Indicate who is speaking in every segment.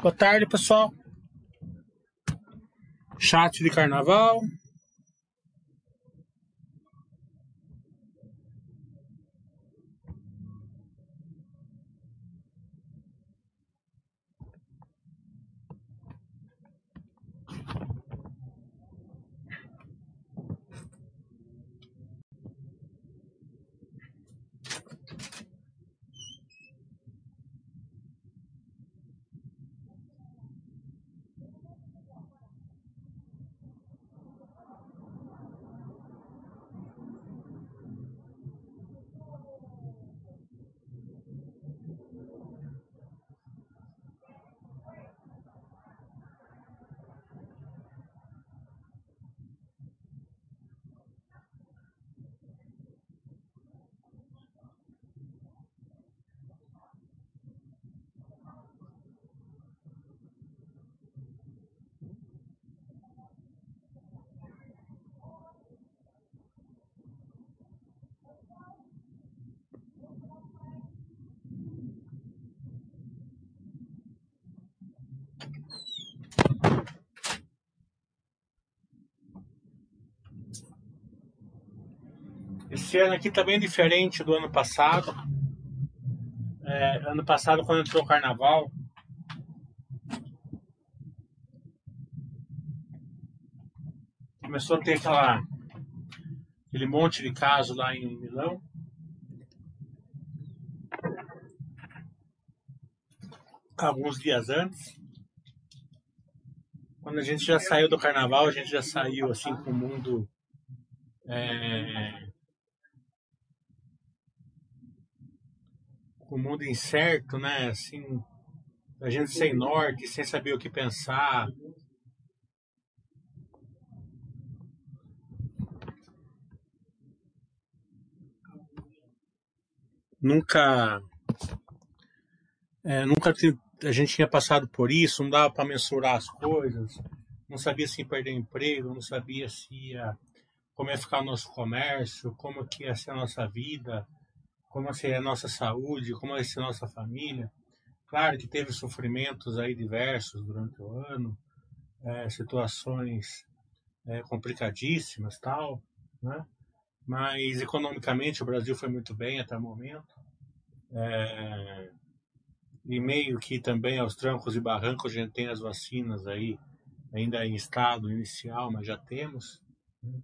Speaker 1: Boa tarde, pessoal. Chat de carnaval. Esse ano aqui tá bem diferente do ano passado. É, ano passado, quando entrou o carnaval, começou a ter aquela, aquele monte de casos lá em Milão. Alguns dias antes. Quando a gente já saiu do carnaval, a gente já saiu assim com o mundo é, o mundo incerto, né? Assim, a gente sem norte, sem saber o que pensar. Nunca, é, nunca a gente tinha passado por isso, não dava para mensurar as coisas, não sabia se ia perder emprego, não sabia se ia, como ia ficar o nosso comércio, como que ia ser a nossa vida, como seria a nossa saúde, como ser a nossa família. Claro que teve sofrimentos aí diversos durante o ano, é, situações é, complicadíssimas tal, né? Mas economicamente o Brasil foi muito bem até o momento. É, e meio que também aos trancos e barrancos a gente tem as vacinas aí, ainda em estado inicial, mas já temos. Né?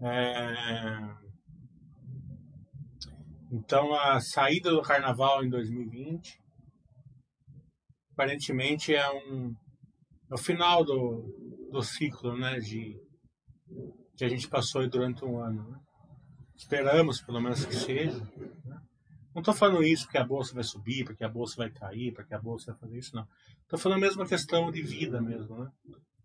Speaker 1: É, então, a saída do carnaval em 2020 aparentemente é um é o final do, do ciclo né, de, que a gente passou durante um ano. Né? Esperamos, pelo menos, que seja. Né? Não estou falando isso porque a bolsa vai subir, porque a bolsa vai cair, porque a bolsa vai fazer isso, não. Estou falando mesmo a questão de vida mesmo, né?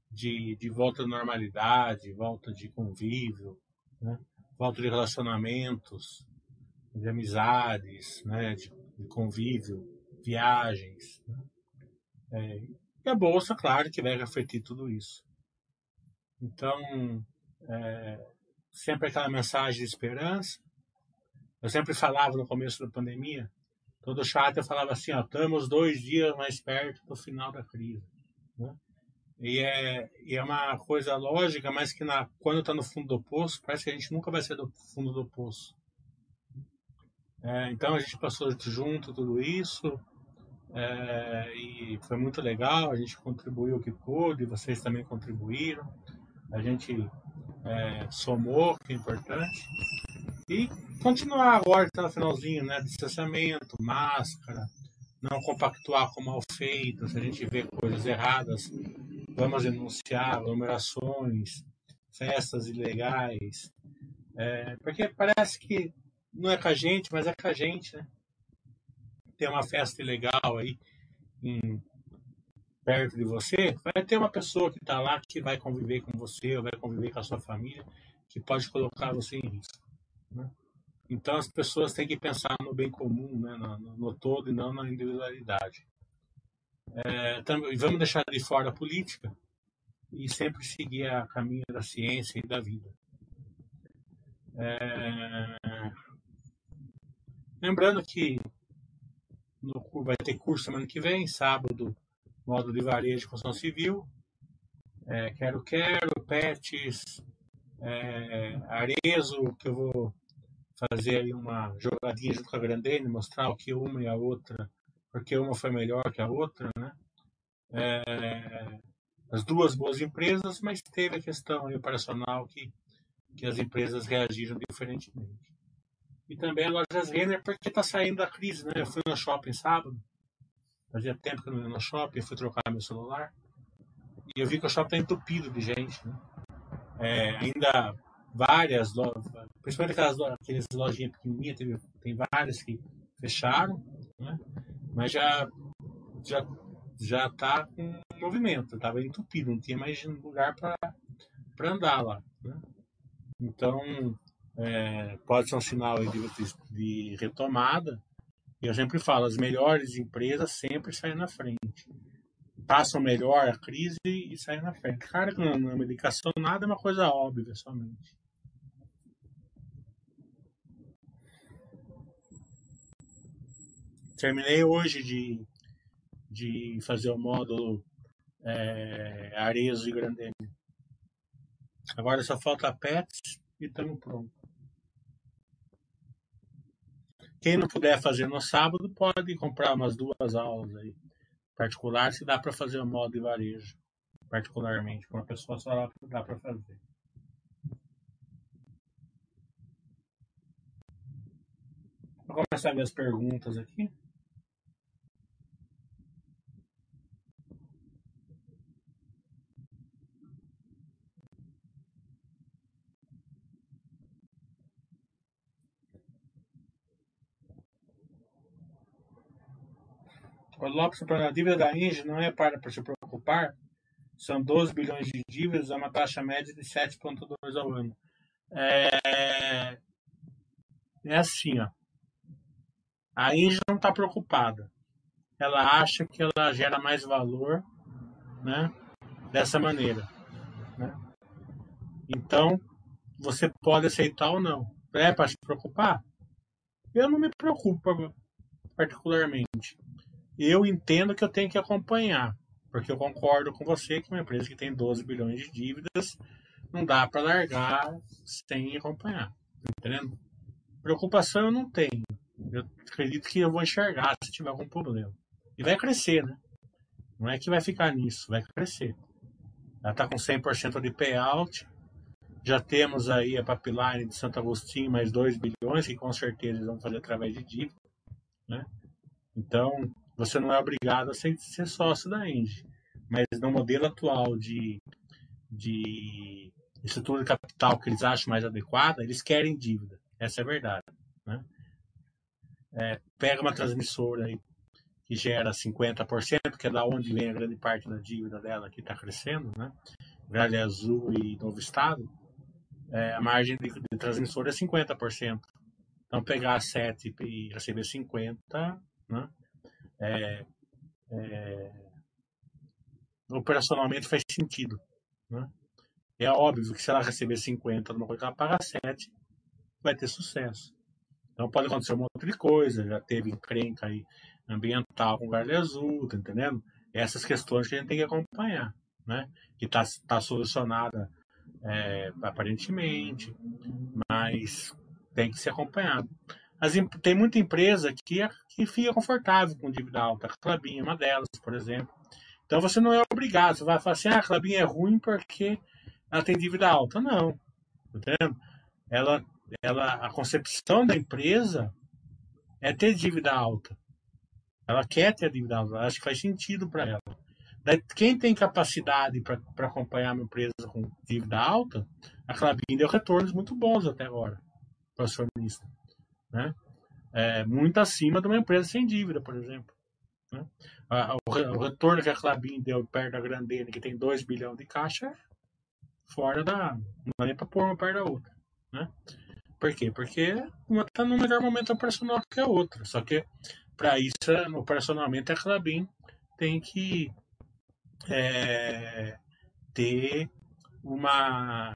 Speaker 1: De, de volta à normalidade, volta de convívio, né? volta de relacionamentos, de amizades, né, de, de convívio, viagens. Né? É, e a bolsa, claro, que vai refletir tudo isso. Então, é, sempre aquela mensagem de esperança. Eu sempre falava no começo da pandemia, todo chato eu falava assim, ó, estamos dois dias mais perto do final da crise. Né? E é, e é uma coisa lógica, mas que na, quando está no fundo do poço, parece que a gente nunca vai ser do fundo do poço. É, então a gente passou junto tudo isso é, e foi muito legal. A gente contribuiu o que pôde, vocês também contribuíram. A gente é, somou, que é importante. E continuar agora, até no finalzinho, né? Distanciamento, máscara, não compactuar com mal feito. Se a gente vê coisas erradas, vamos denunciar aglomerações, festas ilegais. É, porque parece que não é com a gente, mas é com a gente, né? Tem uma festa legal aí em, perto de você, vai ter uma pessoa que está lá que vai conviver com você, ou vai conviver com a sua família, que pode colocar você em risco. Né? Então as pessoas têm que pensar no bem comum, né? no, no, todo e não na individualidade. É, também, vamos deixar de fora a política e sempre seguir a caminho da ciência e da vida. É, Lembrando que no, vai ter curso semana que vem, sábado, módulo de varejo de construção civil. É, quero, quero, PETs, é, Arezo, que eu vou fazer aí uma jogadinha junto com a Grandene, mostrar o que uma e a outra, porque uma foi melhor que a outra, né? É, as duas boas empresas, mas teve a questão operacional que, que as empresas reagiram diferentemente. E também a lojas Renner, porque está saindo da crise, né? Eu fui no shopping sábado, fazia tempo que eu não ia no shopping, fui trocar meu celular, e eu vi que o shopping está entupido de gente, né? É, ainda várias lojas, principalmente aquelas, aquelas lojinhas pequenininhas, tem, tem várias que fecharam, né? mas já já já está com movimento, estava entupido, não tinha mais lugar para andar lá. Né? Então, é, pode ser um sinal de, de, retomada. Eu sempre falo, as melhores empresas sempre saem na frente. Passam melhor a crise e saem na frente. Claro que na medicação nada é uma coisa óbvia somente. Terminei hoje de, de fazer o módulo é, Arezo e Grandene. Agora só falta PETs e estamos prontos. Quem não puder fazer no sábado pode comprar umas duas aulas aí particulares se dá para fazer o modo de varejo particularmente com uma pessoa só dá para fazer. Vou começar a ver as perguntas aqui. O Lopes, a dívida da Inge não é para, para se preocupar. São 12 bilhões de dívidas, é uma taxa média de 7,2 ao ano. É, é assim, ó. A Inge não está preocupada. Ela acha que ela gera mais valor né, dessa maneira. Né? Então, você pode aceitar ou não. É para se preocupar? Eu não me preocupo particularmente eu entendo que eu tenho que acompanhar, porque eu concordo com você que uma empresa que tem 12 bilhões de dívidas não dá para largar sem acompanhar, tá entendendo? Preocupação eu não tenho. Eu acredito que eu vou enxergar se tiver algum problema. E vai crescer, né? Não é que vai ficar nisso, vai crescer. Ela está com 100% de payout. Já temos aí a pipeline de Santo Agostinho mais 2 bilhões, que com certeza eles vão fazer através de dívida. Né? Então, você não é obrigado a ser, ser sócio da Engie. Mas no modelo atual de, de estrutura de capital que eles acham mais adequada, eles querem dívida. Essa é a verdade. Né? É, pega uma transmissora aí que gera 50%, que é da onde vem a grande parte da dívida dela que está crescendo, né? Gralha Azul e Novo Estado, é, a margem de, de transmissora é 50%. Então, pegar 7 e receber 50, né? É, é, operacionalmente faz sentido. Né? É óbvio que se ela receber 50 numa coisa ela paga 7, vai ter sucesso. Então pode acontecer um monte de coisa, já teve encrenca aí ambiental com galho azul, tá entendendo? Essas questões que a gente tem que acompanhar, né? Que está tá solucionada é, aparentemente, mas tem que ser acompanhado. As, tem muita empresa que, que fica confortável com dívida alta. A Clabin é uma delas, por exemplo. Então você não é obrigado. Você vai falar assim, ah, a Clabin é ruim porque ela tem dívida alta. Não. Entendendo? Ela, ela, a concepção da empresa é ter dívida alta. Ela quer ter dívida alta. Acha que faz sentido para ela. Daí, quem tem capacidade para acompanhar uma empresa com dívida alta, a Clabin deu retornos muito bons até agora para o acionista né? É, muito acima de uma empresa sem dívida, por exemplo. Né? O, retorno que a Clabin deu perto da Grandene, que tem 2 bilhões de caixa, é fora da. Não é nem para pôr uma perto da outra. Né? Por quê? Porque uma está no melhor momento operacional que a outra. Só que para isso, operacionalmente, a Clabin tem que é, ter uma.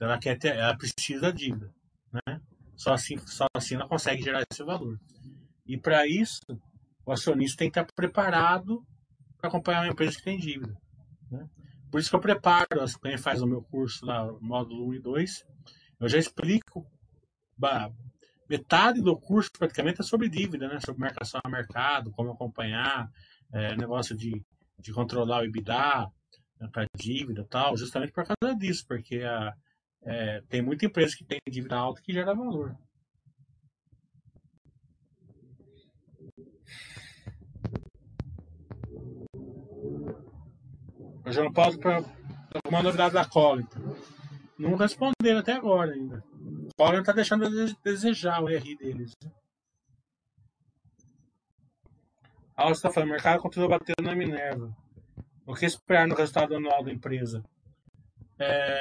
Speaker 1: Ela quer ter, ela precisa da dívida. Né? Só assim, só assim ela consegue gerar esse valor. E para isso, o acionista tem que estar preparado para acompanhar uma empresa que tem dívida. Né? Por isso que eu preparo, quem faz o meu curso lá, módulo 1 e 2, eu já explico. Bah, metade do curso praticamente é sobre dívida, né? sobre marcação a mercado, como acompanhar, é, negócio de, de controlar o EBITDA né, para dívida tal, justamente por causa disso, porque a, é, tem muita empresa que tem dívida alta que gera valor. O João Paulo para alguma novidade da Colita. Não responderam até agora ainda. O Colita está deixando a desejar o RI deles. A está falando, o mercado continua batendo na Minerva. O que esperar no resultado anual da empresa? É,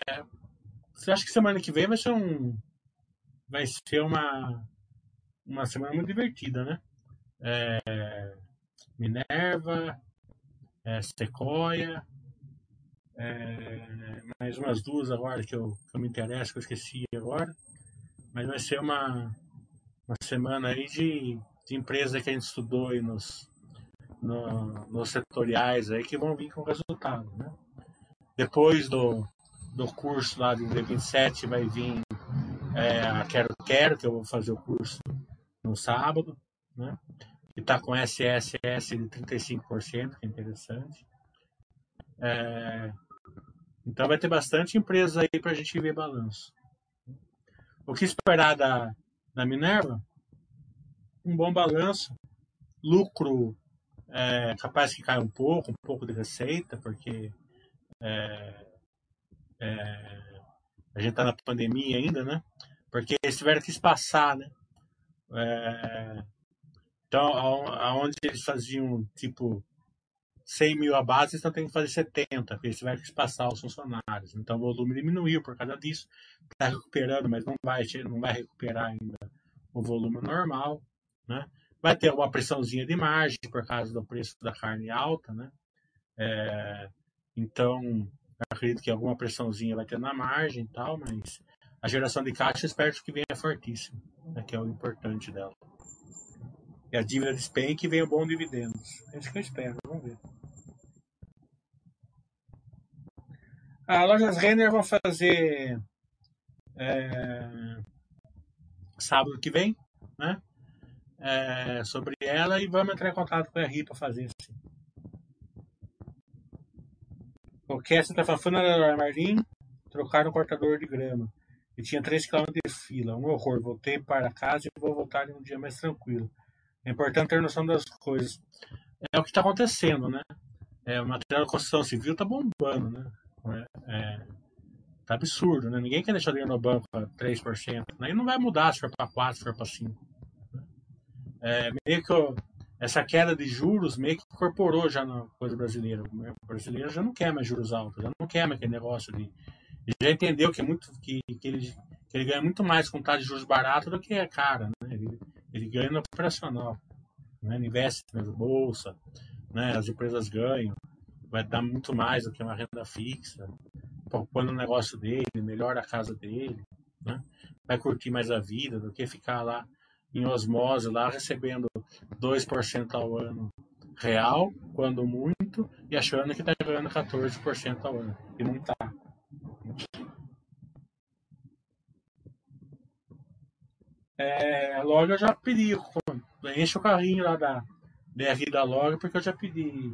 Speaker 1: você acha que semana que vem vai ser um. Vai ser uma. Uma semana muito divertida, né? É, Minerva, é, Sequoia, é, mais umas duas agora que eu, que eu me interesso, que eu esqueci agora. Mas vai ser uma, uma semana aí de, de empresa que a gente estudou aí nos, no, nos setoriais aí que vão vir com resultado. Né? Depois do, do curso lá de 27 vai vir é, a Quero Quero, que eu vou fazer o curso no sábado, né? E tá com SSS de 35%, que é interessante. É, então vai ter bastante empresa aí para a gente ver balanço. O que esperar da, da Minerva? Um bom balanço, lucro é, capaz que caia um pouco, um pouco de receita, porque é, é, a gente está na pandemia ainda, né? Porque eles tiveram que espaçar, né? É, então, aonde eles faziam tipo 100 mil a base, então tem que fazer 70, porque eles tiveram que espaçar os funcionários. Então o volume diminuiu por causa disso. Está recuperando, mas não vai, não vai recuperar ainda o volume normal. Né? Vai ter uma pressãozinha de margem por causa do preço da carne alta. Né? É, então, acredito que alguma pressãozinha vai ter na margem e tal, mas a geração de caixa espero que venha fortíssima, né? que é o importante dela. E a dívida despenque que venha bom dividendos. É isso que eu espero, vamos ver. A Lojas Renner vão fazer é, sábado que vem, né? É, sobre ela e vamos entrar em contato com a RI para fazer isso. O Kessler está falando da Marlim, trocaram o cortador de grama. E tinha 3 km de fila, um horror. Voltei para casa e vou voltar em um dia mais tranquilo. É importante ter noção das coisas. É o que está acontecendo, né? É, o material da construção civil está bombando, né? É, é, tá absurdo, né? Ninguém quer deixar dinheiro no banco a 3%. Aí não vai mudar se for para 4, se for para 5. É, meio que essa queda de juros meio que incorporou já na coisa brasileira. O brasileiro já não quer mais juros altos, já não quer mais aquele negócio de. Já entendeu que, é muito, que, que, ele, que ele ganha muito mais com taxa de juros barato do que é cara. Né? Ele, ele ganha no operacional. Né? Ele investe na bolsa, né? as empresas ganham vai dar muito mais do que uma renda fixa, poupando o negócio dele, melhora a casa dele, né? vai curtir mais a vida do que ficar lá em osmose, lá recebendo 2% ao ano real, quando muito, e achando que está ganhando 14% ao ano. E não está. É, logo eu já pedi, enche o carrinho lá da BR da loja, porque eu já pedi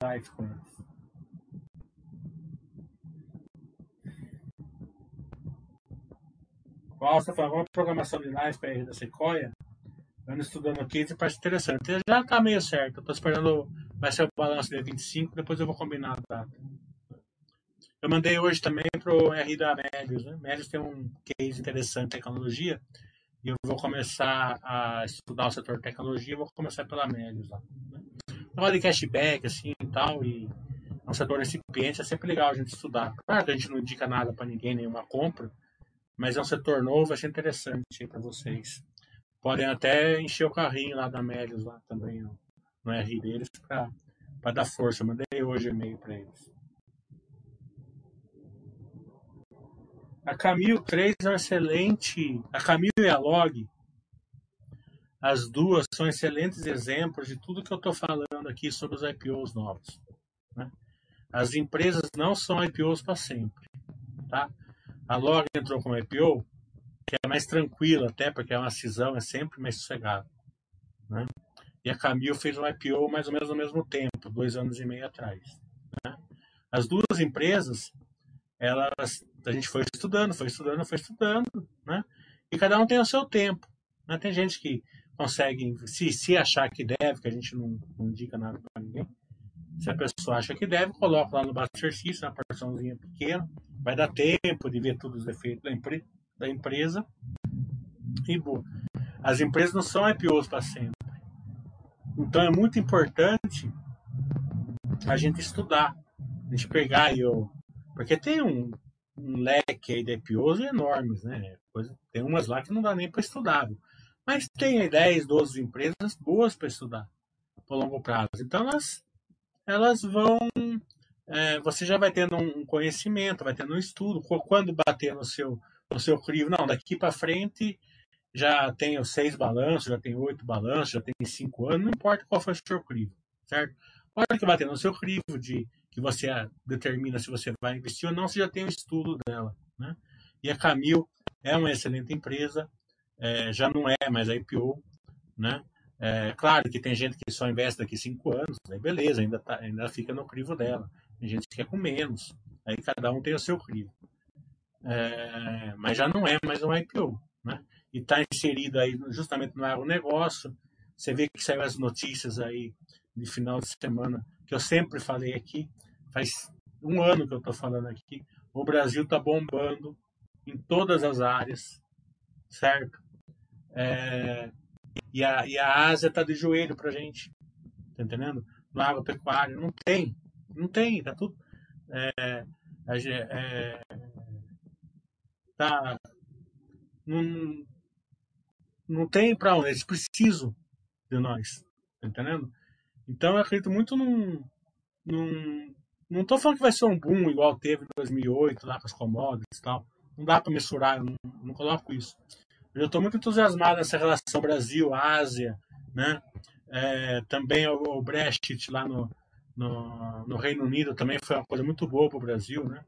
Speaker 1: live com. Qual você falou, uma programação de live para R da Sequoia? Ando estudando aqui e parece interessante. Já está meio certo. Estou esperando, vai ser o balanço dia 25, depois eu vou combinar a data. Eu mandei hoje também para o R da Médios. Né? Médios tem um case interessante em tecnologia. E eu vou começar a estudar o setor de tecnologia, vou começar pela Médios lá. Né? Negócio de cashback, assim e tal, e é um setor recipiente, é sempre legal a gente estudar. Claro que a gente não indica nada para ninguém, nenhuma compra, mas é um setor novo, ser interessante para vocês. Podem até encher o carrinho lá da Médios lá também, no, no R deles, para dar força. mandei hoje e-mail para eles. A Camil 3 é um excelente. A Camil e a Log as duas são excelentes exemplos de tudo que eu estou falando aqui sobre os IPOs novos. Né? As empresas não são IPOs para sempre. Tá? A Log entrou como IPO, que é mais tranquila até, porque é uma cisão, é sempre mais sossegado. Né? E a Camil fez um IPO mais ou menos no mesmo tempo, dois anos e meio atrás. Né? As duas empresas, elas, a gente foi estudando, foi estudando, foi estudando, né? E cada um tem o seu tempo. Né? Tem gente que consegue, se, se achar que deve, que a gente não, não indica nada para ninguém, se a pessoa acha que deve, coloca lá no exercício, uma porçãozinha pequena, vai dar tempo de ver todos os efeitos da, empre, da empresa. E boa. As empresas não são IPOs para sempre. Então é muito importante a gente estudar, a gente pegar aí o. Porque tem um, um leque aí de IPOs enormes, né? Tem umas lá que não dá nem para estudar. Mas tem aí 10, 12 empresas boas para estudar por longo prazo. Então elas, elas vão. É, você já vai tendo um conhecimento, vai tendo um estudo. Quando bater no seu, no seu crivo, não, daqui para frente já tenho seis balanços, já tenho oito balanços, já tenho cinco anos, não importa qual foi o seu crivo, certo? A hora que bater no seu crivo de que você determina se você vai investir ou não, você já tem o estudo dela, né? E a Camil é uma excelente empresa, é, já não é mais a IPO, né? É, claro que tem gente que só investe daqui cinco anos, aí beleza, ainda, tá, ainda fica no crivo dela. Tem gente que quer com menos, aí cada um tem o seu crivo. É, mas já não é mais um IPO, né? E está inserido aí justamente no agronegócio. Você vê que saiu as notícias aí de final de semana, que eu sempre falei aqui, faz um ano que eu estou falando aqui, o Brasil está bombando em todas as áreas, certo? É, e, a, e a Ásia está de joelho para gente, tá entendendo? No agropecuário, não tem, não tem, tá tudo. É, é, tá, não, não tem para onde, eles precisam de nós, tá entendendo? Então eu acredito muito num, num não estou falando que vai ser um boom igual teve em 2008 lá com as commodities e tal. Não dá para mensurar, eu não, não coloco isso. Eu estou muito entusiasmado nessa relação Brasil-Ásia, né? É, também o, o, Brexit lá no, no, no, Reino Unido também foi uma coisa muito boa para o Brasil, né?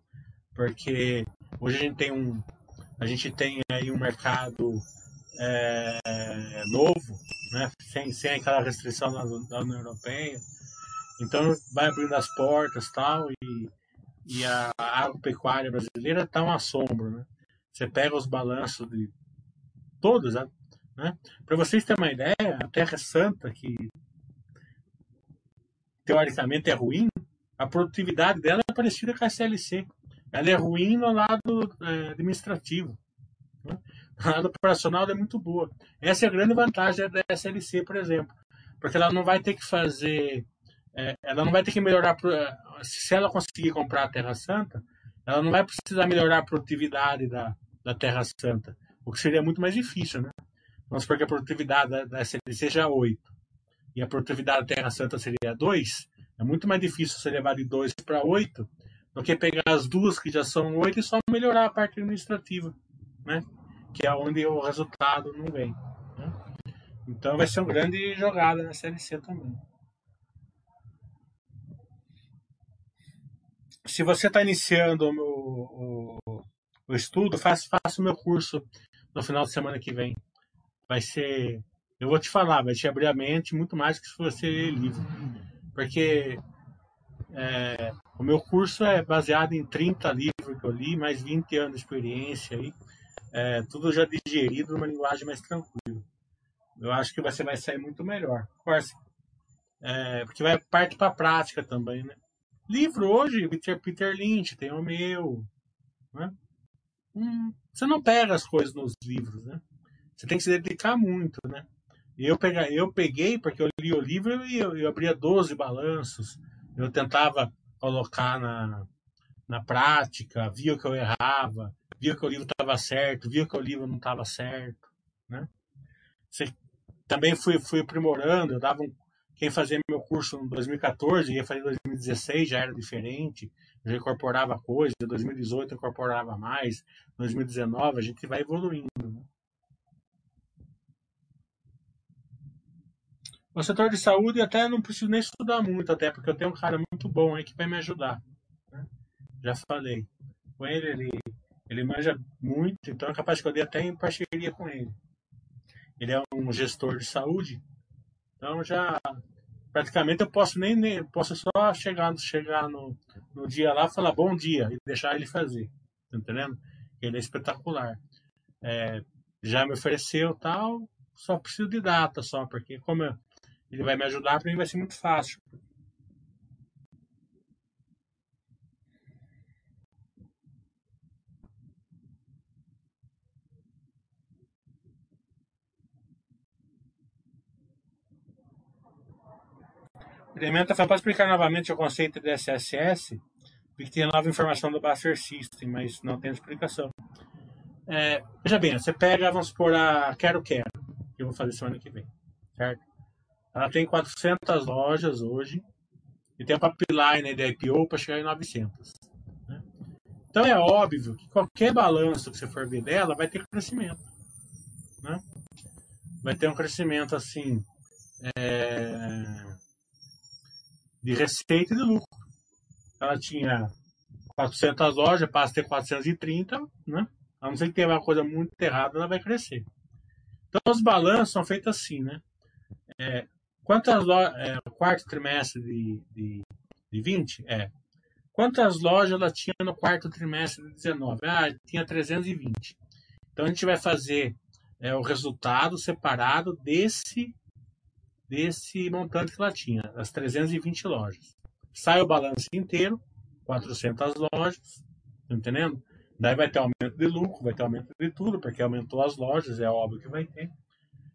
Speaker 1: Porque hoje a gente tem um, a gente tem aí um mercado é, novo, né? Sem, sem aquela restrição da, da União Europeia. Então vai abrindo as portas tal e, e a agropecuária brasileira está um assombro, né? Você pega os balanços de todos, né? Para vocês terem uma ideia, a Terra Santa, que teoricamente é ruim, a produtividade dela é parecida com a SLC. Ela é ruim no lado é, administrativo. Né? No lado operacional ela é muito boa. Essa é a grande vantagem da SLC, por exemplo. Porque ela não vai ter que fazer. É, ela não vai ter que melhorar. Se ela conseguir comprar a Terra Santa, ela não vai precisar melhorar a produtividade da, da Terra Santa o que seria muito mais difícil, né? Vamos supor que a produtividade da, SLC seja 8 e a produtividade da Terra Santa seria 2, é muito mais difícil você levar de 2 para 8 do que pegar as duas que já são 8 e só melhorar a parte administrativa, né? Que é onde o resultado não vem. Né? Então vai ser uma grande jogada na SLC também. Se você está iniciando o, o, o, estudo, faça o meu curso no final de semana que vem. Vai ser. Eu vou te falar, vai te abrir a mente muito mais que se você ler livro. Porque é, o meu curso é baseado em 30 livros que eu li, mais 20 anos de experiência aí. É, tudo já digerido numa linguagem mais tranquila. Eu acho que você vai sair muito melhor. É, porque vai parte para a prática também, né? Livro hoje, Peter, Peter Lynch, tem o meu. Né? Hum, você não pega as coisas nos livros, né? Você tem que se dedicar muito, né? Eu, pega, eu peguei, porque eu li o livro e eu, eu abria 12 balanços. Eu tentava colocar na, na prática, via que eu errava, via que o livro estava certo, via que o livro não estava certo, né? Você, também fui, fui aprimorando, eu dava um, quem fazia meu curso em 2014 ia fazer em 2016, já era diferente já incorporava coisa, em 2018 incorporava mais, em 2019 a gente vai evoluindo. Né? O setor de saúde até não preciso nem estudar muito, até porque eu tenho um cara muito bom aí que vai me ajudar. Né? Já falei. Com ele, ele, ele manja muito, então é capaz que eu dê até em parceria com ele. Ele é um gestor de saúde, então já praticamente eu posso nem, nem posso só chegar, chegar no, no dia lá, falar bom dia e deixar ele fazer, tá entendendo? Ele é espetacular. É, já me ofereceu tal, só preciso de data só, porque como eu, ele vai me ajudar, para mim vai ser muito fácil. Elementa pode explicar novamente o conceito de SSS, porque tem nova informação do Buster System, mas não tem explicação. É, veja bem, você pega, vamos supor, a Quero Quero, que eu vou fazer semana que vem, certo? Ela tem 400 lojas hoje e tem uma pipeline de IPO para chegar em 900. Né? Então é óbvio que qualquer balanço que você for ver dela vai ter crescimento. Né? Vai ter um crescimento assim é, de receita e de lucro. Ela tinha 400 lojas, passa a ter 430, né? A não ser que tenha uma coisa muito errada, ela vai crescer. Então os balanços são feitos assim, né? É, Quantas lojas. É, quarto trimestre de, de, de 20? É. Quantas lojas ela tinha no quarto trimestre de 19? Ah, tinha 320. Então a gente vai fazer é, o resultado separado desse, desse montante que ela tinha, as 320 lojas. Sai o balanço inteiro, 400 lojas, tá entendendo? Daí vai ter aumento de lucro, vai ter aumento de tudo, porque aumentou as lojas, é óbvio que vai ter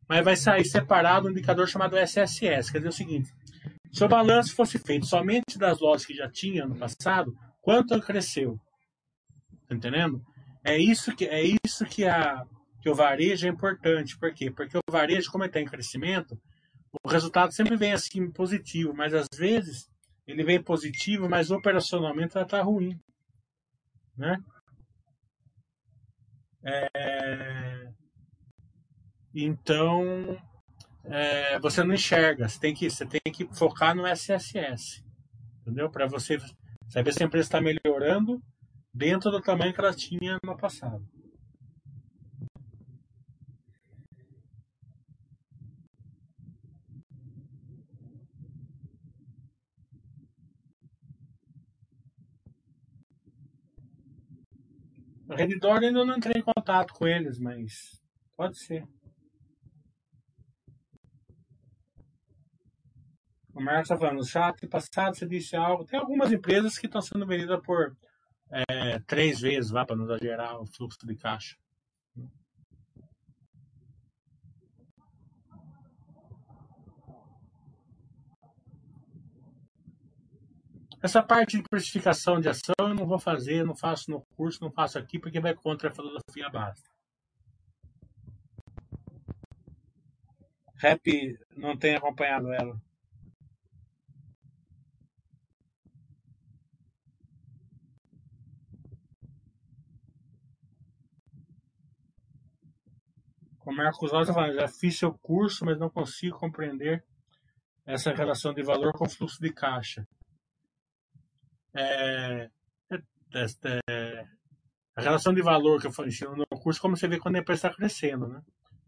Speaker 1: mas vai sair separado um indicador chamado SSS. Quer dizer o seguinte: se o balanço fosse feito somente das lojas que já tinha no passado, quanto cresceu? Tá entendendo? É isso que é isso que a que o varejo é importante. Por quê? Porque o varejo, como ele está em crescimento, o resultado sempre vem assim positivo, mas às vezes ele vem positivo, mas operacionalmente ela está ruim, né? É... Então, é, você não enxerga. Você tem que, você tem que focar no SSS. Entendeu? Para você saber se a empresa está melhorando dentro do tamanho que ela tinha no passado. Redditor ainda não entrei em contato com eles, mas pode ser. O Marcos está falando, chato e passado você disse algo. Tem algumas empresas que estão sendo vendidas por é, três vezes, vá para não exagerar o fluxo de caixa. Essa parte de precificação de ação eu não vou fazer, não faço no curso, não faço aqui, porque vai contra a filosofia básica. Rap não tem acompanhado ela. O Marcos Rosa fala, já fiz seu curso, mas não consigo compreender essa relação de valor com fluxo de caixa. É, é, é, a relação de valor que eu ensino no curso, como você vê quando a empresa está crescendo, né?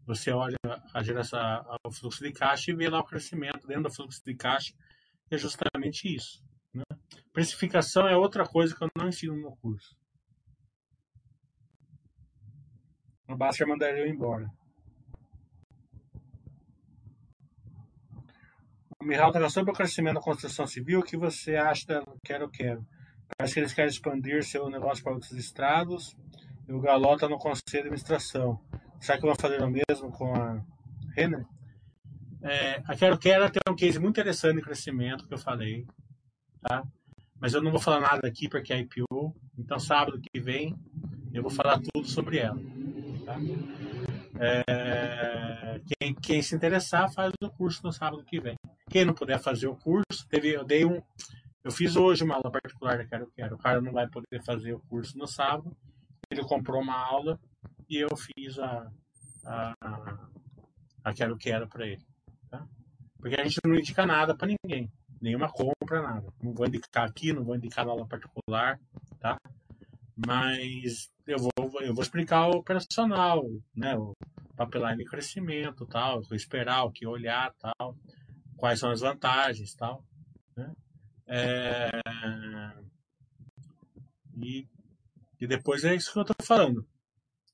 Speaker 1: Você olha a geração, o fluxo de caixa e vê lá o crescimento dentro do fluxo de caixa, é justamente isso. Né? Precificação é outra coisa que eu não ensino no curso. O Baster mandaria eu embora. Mihal está sobre o crescimento da construção civil. O que você acha da Quero Quero? Parece que eles querem expandir seu negócio para outros estados e o Galó está no conselho de administração. Será que vão fazer o mesmo com a Renner? É, a Quero Quero tem um case muito interessante de crescimento que eu falei, tá? Mas eu não vou falar nada aqui porque é IPO. Então, sábado que vem, eu vou falar tudo sobre ela. Tá? É, quem, quem, se interessar, faz o curso no sábado que vem. Quem não puder fazer o curso, teve, eu dei um. Eu fiz hoje uma aula particular da Quero Quero. O cara não vai poder fazer o curso no sábado. Ele comprou uma aula e eu fiz a, a, a, Quero Quero para ele. Tá? Porque a gente não indica nada para ninguém, nenhuma compra, nada. Não vou indicar aqui, não vou indicar aula particular, tá? Mas eu vou, eu vou explicar o operacional, né? O pipeline de crescimento, tal, esperar, o que olhar, tal, quais são as vantagens, tal, né? É... E, e depois é isso que eu estou falando.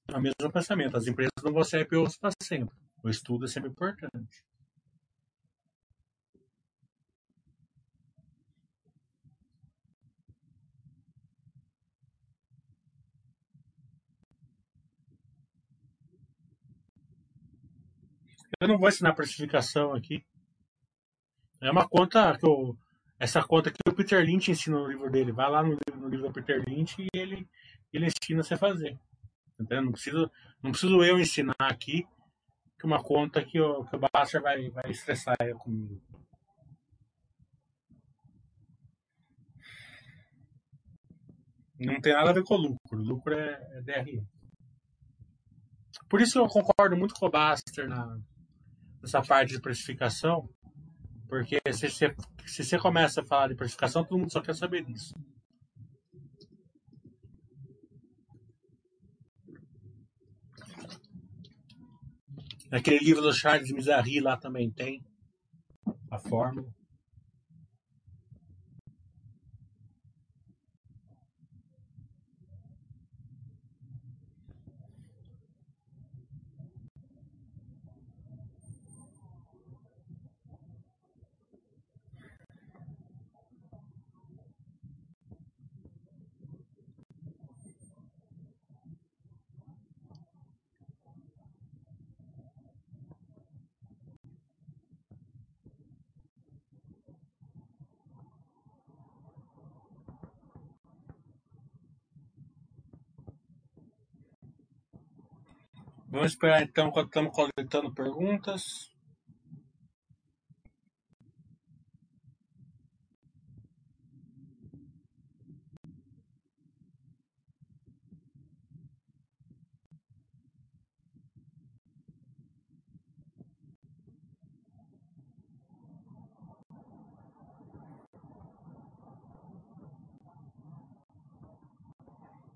Speaker 1: É o mesmo pensamento. As empresas não vão ser IPOs para sempre. O estudo é sempre importante. Eu não vou ensinar precificação aqui. É uma conta que eu, essa conta que o Peter Lynch ensina no livro dele. Vai lá no, no livro do Peter Lynch e ele, ele ensina você a fazer. Entendeu? Não preciso, não preciso eu ensinar aqui que uma conta que o, que o Basser vai, vai estressar comigo. Não tem nada a ver com lucro. Lucro é, é DRE. Por isso eu concordo muito com o Baster na, nessa parte de precificação, porque se você, se você começa a falar de precificação, todo mundo só quer saber disso. Naquele livro do Charles Mizarri lá também tem a fórmula. Vamos esperar então enquanto estamos coletando perguntas.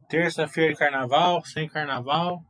Speaker 1: Terça-feira carnaval, sem carnaval.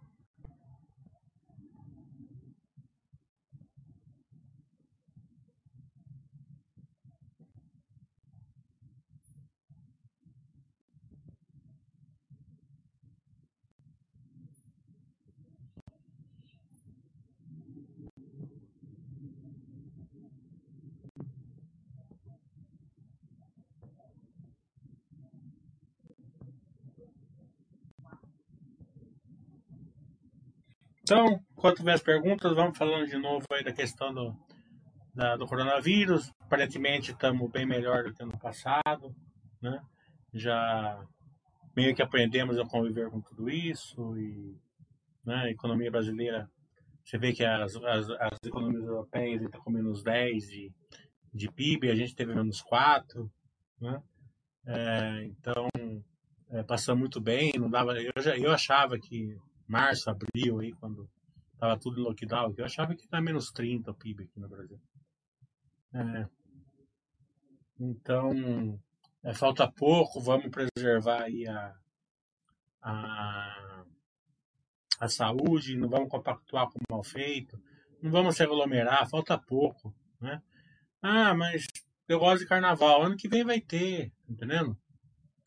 Speaker 1: Então, enquanto tiver as perguntas, vamos falando de novo aí da questão do, da, do coronavírus. Aparentemente estamos bem melhor do que ano passado, né? Já meio que aprendemos a conviver com tudo isso e né, a economia brasileira, você vê que as, as, as economias europeias estão com menos 10 de, de PIB, a gente teve menos 4, né? É, então, é, muito bem, não dava, eu, já, eu achava que março, abril, aí, quando tava tudo em lockdown, eu achava que era menos 30 o PIB aqui no Brasil. É. Então, é, falta pouco, vamos preservar aí a, a, a saúde, não vamos compactuar com o mal feito, não vamos se aglomerar, falta pouco, né? Ah, mas eu gosto de carnaval, ano que vem vai ter, entendendo?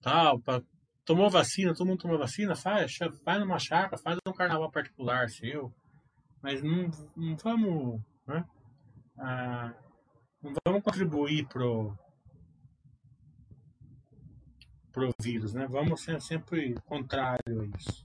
Speaker 1: Tal, pra, tomou vacina, todo mundo tomou vacina, faz, faz numa chácara, faz um carnaval particular seu. Mas não, não vamos, né? Ah, não vamos contribuir pro pro vírus, né? Vamos ser sempre contrário a isso.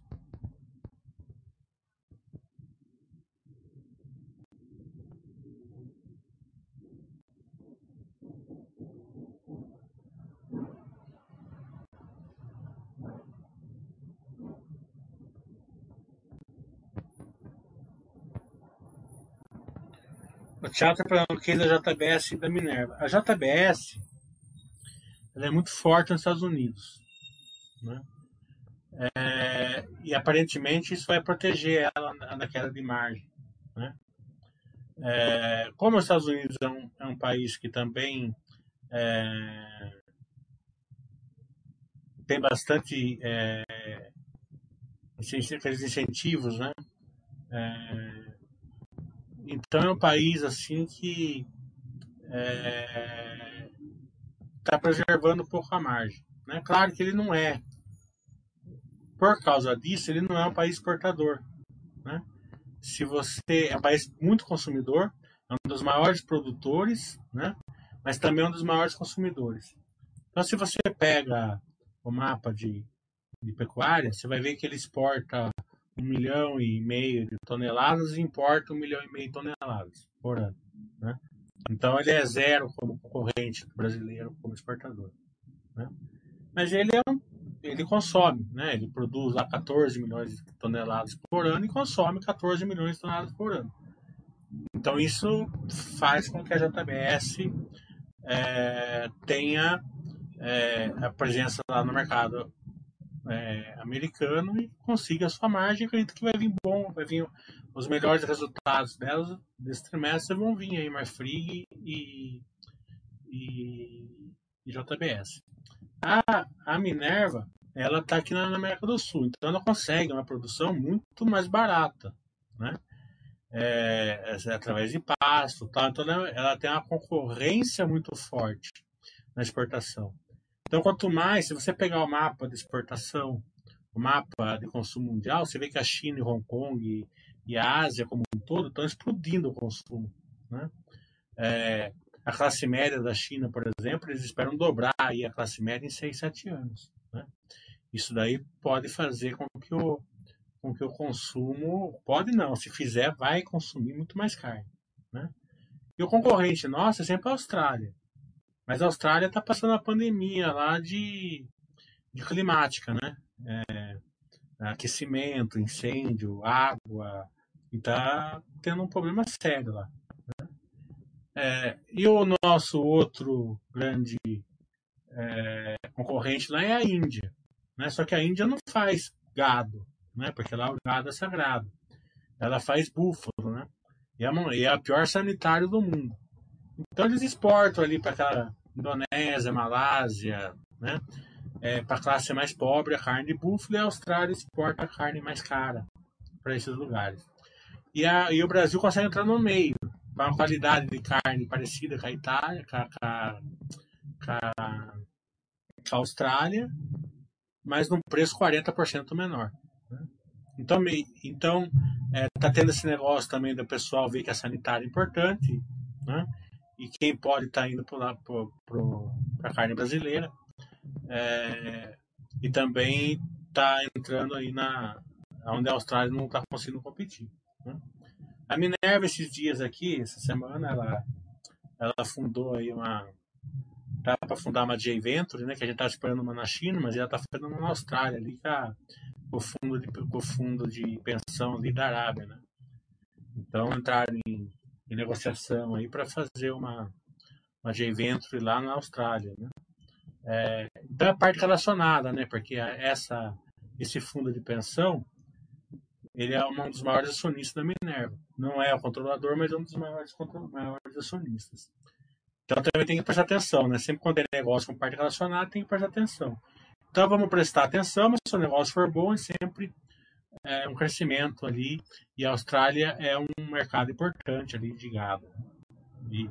Speaker 1: O Thiago está falando que é da JBS e da Minerva. A JBS ela é muito forte nos Estados Unidos. Né? É, e aparentemente isso vai proteger ela da queda de margem. Né? É, como os Estados Unidos é um, é um país que também é, tem bastante é, incentivos, né? Então é um país assim que está é, preservando um pouco a margem. Né? Claro que ele não é, por causa disso, ele não é um país exportador. Né? Se você é um país muito consumidor, é um dos maiores produtores, né? mas também é um dos maiores consumidores. Então, se você pega o mapa de, de pecuária, você vai ver que ele exporta um milhão e meio de toneladas e importa um milhão e meio de toneladas por ano. Né? Então ele é zero como concorrente brasileiro como exportador. Né? Mas ele é um, ele consome, né? ele produz lá 14 milhões de toneladas por ano e consome 14 milhões de toneladas por ano. Então isso faz com que a JBS é, tenha é, a presença lá no mercado é, americano e consiga a sua margem. Acredito que vai vir bom, vai vir os melhores resultados delas desse trimestre vão vir aí Marfrig e, e, e JBS. A, a Minerva, ela está aqui na, América do Sul, então ela consegue uma produção muito mais barata, né? É, é através de pasto, tá? então ela, ela tem uma concorrência muito forte na exportação. Então, quanto mais, se você pegar o mapa de exportação, o mapa de consumo mundial, você vê que a China e Hong Kong e a Ásia como um todo estão explodindo o consumo. Né? É, a classe média da China, por exemplo, eles esperam dobrar aí a classe média em 6, 7 anos. Né? Isso daí pode fazer com que o, com que o consumo, pode não, se fizer, vai consumir muito mais carne. Né? E o concorrente nosso é sempre a Austrália. Mas a Austrália está passando a pandemia lá de, de climática, né? É, aquecimento, incêndio, água, e está tendo um problema sério lá. Né? É, e o nosso outro grande é, concorrente lá é a Índia. Né? Só que a Índia não faz gado, né? porque lá o gado é sagrado. Ela faz búfalo, né? E é, e é a pior sanitário do mundo. Então eles exportam ali para aquela Indonésia, Malásia, né? É, para a classe mais pobre, a carne de búfalo, e a Austrália exporta a carne mais cara para esses lugares. E, a, e o Brasil consegue entrar no meio, com uma qualidade de carne parecida com a Itália, com a, com a, com a Austrália, mas num preço 40% menor. Né? Então, então é, tá tendo esse negócio também do pessoal ver que a sanitária é importante, né? E quem pode estar tá indo para a carne brasileira. É, e também está entrando aí na onde a Austrália não está conseguindo competir. Né? A Minerva esses dias aqui, essa semana, ela, ela fundou aí uma tá para fundar uma J Venture, né, que a gente está esperando uma na China, mas ela está fazendo uma na Austrália ali com, o fundo de com o fundo de pensão ali da Arábia, né? Então entraram em em negociação aí para fazer uma, uma J-Venture lá na Austrália, né? É, então é parte relacionada, né? Porque essa, esse fundo de pensão, ele é um dos maiores acionistas da Minerva. Não é o controlador, mas é um dos maiores, maiores acionistas. Então também tem que prestar atenção, né? Sempre quando tem negócio com parte relacionada, tem que prestar atenção. Então vamos prestar atenção, mas se o negócio for bom, é sempre é, um crescimento ali e a Austrália é um mercado importante ali de gado. E,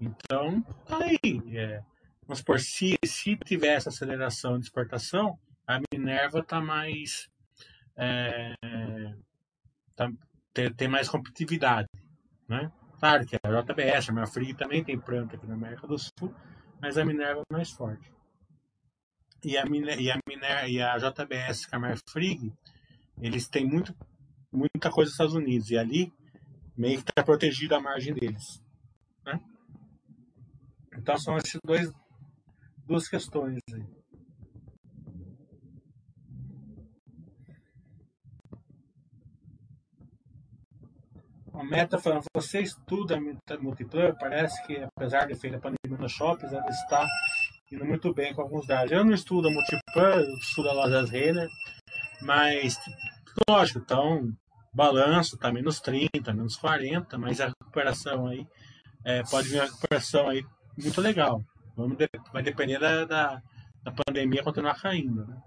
Speaker 1: então, tá aí. É, vamos supor, se, se tiver essa aceleração de exportação, a Minerva está mais. É, tá, tem, tem, mais competitividade. Né? Claro que a JBS, a Marfrig também tem planta aqui na América do Sul, mas a Minerva é mais forte. E a, e a, Miner, e a JBS com a Marfrig eles têm muito, muita coisa nos Estados Unidos e ali meio que está protegida a margem deles. Né? Então são essas dois, duas questões aí. A meta falando, você estuda multiplayer, parece que apesar de feita a pandemia nos shoppings, ela está indo muito bem com alguns dados. Eu não estudo multiplayer, eu estudo a lojas Renner, mas, lógico, então, balanço tá menos 30, menos 40, mas a recuperação aí. É, pode vir uma recuperação aí muito legal. Vamos de, vai depender da, da, da, pandemia continuar caindo. Né?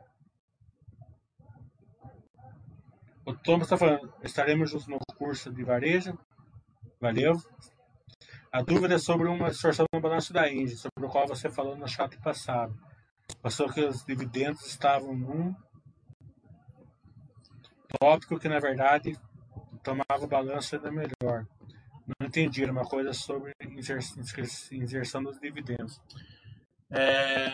Speaker 1: O Thomas está falando, estaremos juntos no curso de varejo. Valeu. A dúvida é sobre uma distorção no balanço da Indy, sobre o qual você falou no chat passado. Passou que os dividendos estavam num tópico que, na verdade, tomava o balanço ainda melhor. Não entendi, era uma coisa sobre inserção dos dividendos. É,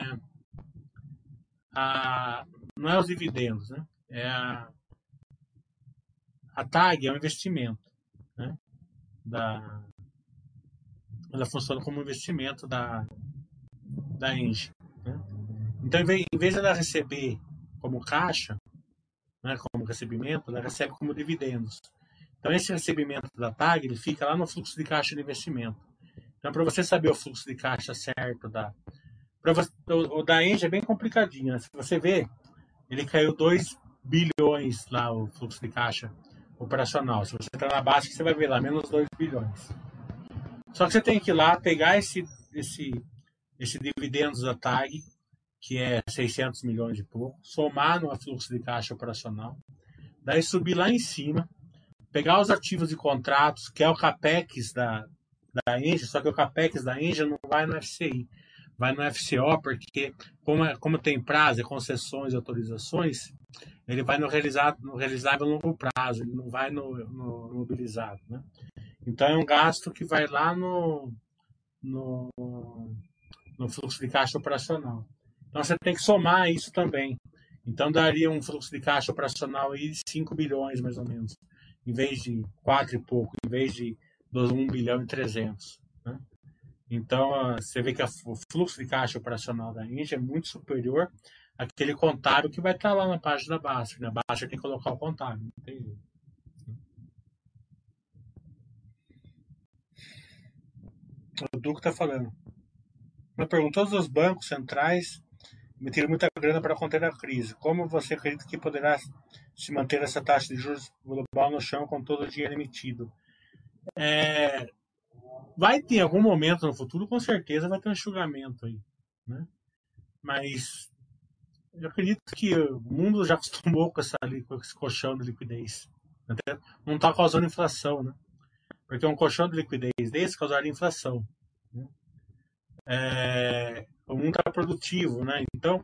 Speaker 1: a, não é os dividendos, né? É a, a TAG é um investimento, né? Da, ela funciona como investimento da, da Engie. Né? Então, em vez, de ela receber como caixa, né, como recebimento, ela recebe como dividendos. Então, esse recebimento da TAG ele fica lá no fluxo de caixa de investimento. Então, para você saber o fluxo de caixa certo da. Você, o, o da Engie é bem complicadinho. Né? Se você ver, ele caiu 2 bilhões lá, o fluxo de caixa operacional. Se você entrar na base, você vai ver lá, menos 2 bilhões. Só que você tem que ir lá, pegar esse, esse, esse dividendos da TAG, que é 600 milhões de pouco, somar no fluxo de caixa operacional, daí subir lá em cima, pegar os ativos de contratos, que é o CAPEX da, da Engie, só que o CAPEX da Engie não vai no FCI, vai no FCO, porque como, é, como tem prazo, concessões e autorizações, ele vai no, realizado, no realizável longo prazo, ele não vai no, no mobilizado. Né? Então é um gasto que vai lá no, no, no fluxo de caixa operacional. Então você tem que somar isso também. Então daria um fluxo de caixa operacional aí de 5 bilhões mais ou menos em vez de 4 e pouco, em vez de 1 bilhão e 300. Né? Então, você vê que o fluxo de caixa operacional da Índia é muito superior àquele contábil que vai estar lá na página da Baixa. Na né? Baixa tem que colocar o contábil. Não tem jeito. O Duque está falando. Uma pergunta: todos os bancos centrais emitir muita grana para conter a crise. Como você acredita que poderá se manter essa taxa de juros global no chão com todo o dinheiro emitido? É, vai ter algum momento no futuro, com certeza vai ter um enxugamento aí, né? Mas eu acredito que o mundo já acostumou com, essa, com esse colchão de liquidez. Não está causando inflação, né? Porque um colchão de liquidez desse causaria inflação. Né? É, o mundo está produtivo, né? Então,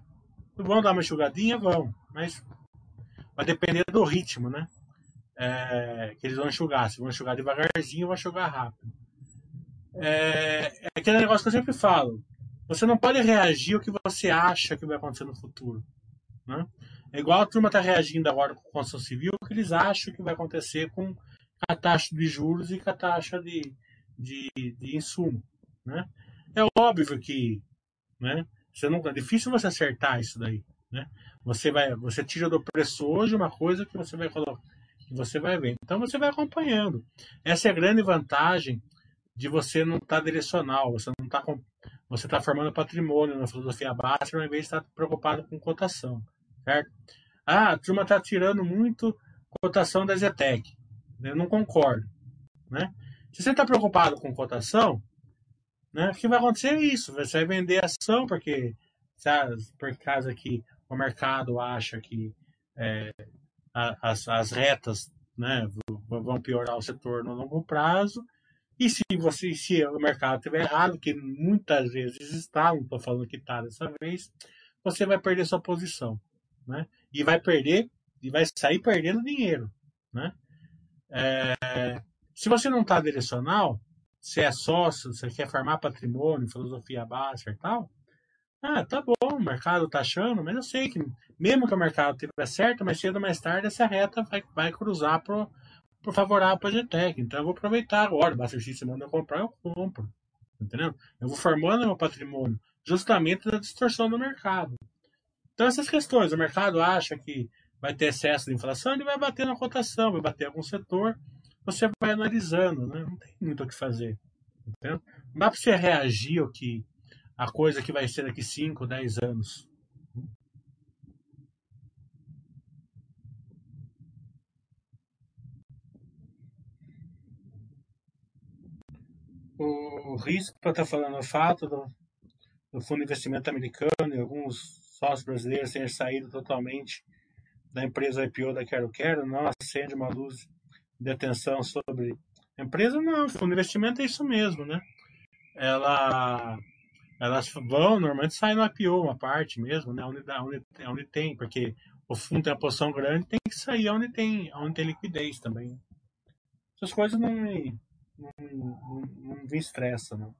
Speaker 1: vão dar uma enxugadinha? Vão, mas vai depender do ritmo, né? É, que eles vão enxugar. Se vão enxugar devagarzinho, vão enxugar rápido. É, é aquele negócio que eu sempre falo. Você não pode reagir ao que você acha que vai acontecer no futuro. Né? É igual a turma está reagindo agora com a construção civil, que eles acham que vai acontecer com a taxa de juros e com a taxa de, de, de insumo. Né? É óbvio que né? Você não, é difícil você acertar isso daí, né? Você vai, você tira do preço hoje uma coisa que você vai colocar, que você vai ver. Então você vai acompanhando. Essa é a grande vantagem de você não estar tá direcional, você não está você está formando patrimônio na filosofia básica, ao invés de estar preocupado com cotação, certo? Ah, a turma está tirando muito cotação da Zetec. Eu não concordo, né? Se você está preocupado com cotação, né? O que vai acontecer é isso, você vai vender ação porque sabe, por causa que o mercado acha que é, as, as retas né, vão piorar o setor no longo prazo. E se você, se o mercado estiver errado, que muitas vezes está, não estou falando que está dessa vez, você vai perder sua posição, né? E vai perder e vai sair perdendo dinheiro, né? É, se você não está direcional, se é sócio, você quer formar patrimônio, filosofia básica e tal, ah, tá bom, o mercado tá achando, mas eu sei que mesmo que o mercado estiver certo, mais cedo ou mais tarde essa reta vai, vai cruzar pro, pro favorável para a GTEC. Então eu vou aproveitar agora, o Baster X manda eu comprar, eu compro. Entendeu? Eu vou formando meu patrimônio justamente da distorção do mercado. Então essas questões, o mercado acha que vai ter excesso de inflação, ele vai bater na cotação, vai bater algum setor, você vai analisando, né? Não tem muito o que fazer. Entendeu? Não dá para você reagir ao que a coisa que vai ser daqui 5, 10 anos. o risco para estar tá falando o fato do, do fundo de investimento americano e alguns sócios brasileiros terem saído totalmente da empresa IPO da Quero Quero não acende uma luz de atenção sobre empresa, não. Fundo de investimento é isso mesmo, né? Ela, elas vão, normalmente sai no IPO uma parte mesmo, né? Onde, onde, onde tem, porque o fundo tem a posição grande, tem que sair onde tem, onde tem liquidez também. Essas coisas não me, não, não, não me estressa, não.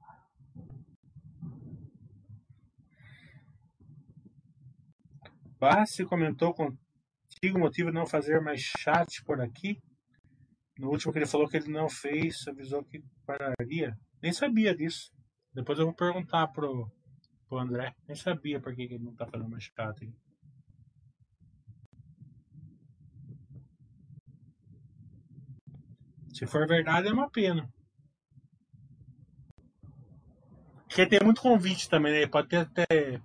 Speaker 1: Bassi comentou contigo o motivo de não fazer mais chat por aqui. No último que ele falou que ele não fez, avisou que pararia. Nem sabia disso. Depois eu vou perguntar pro, pro André. Nem sabia por que ele não tá fazendo mais chat aqui. Se for verdade, é uma pena. Porque tem muito convite também, né? Pode ter, ter,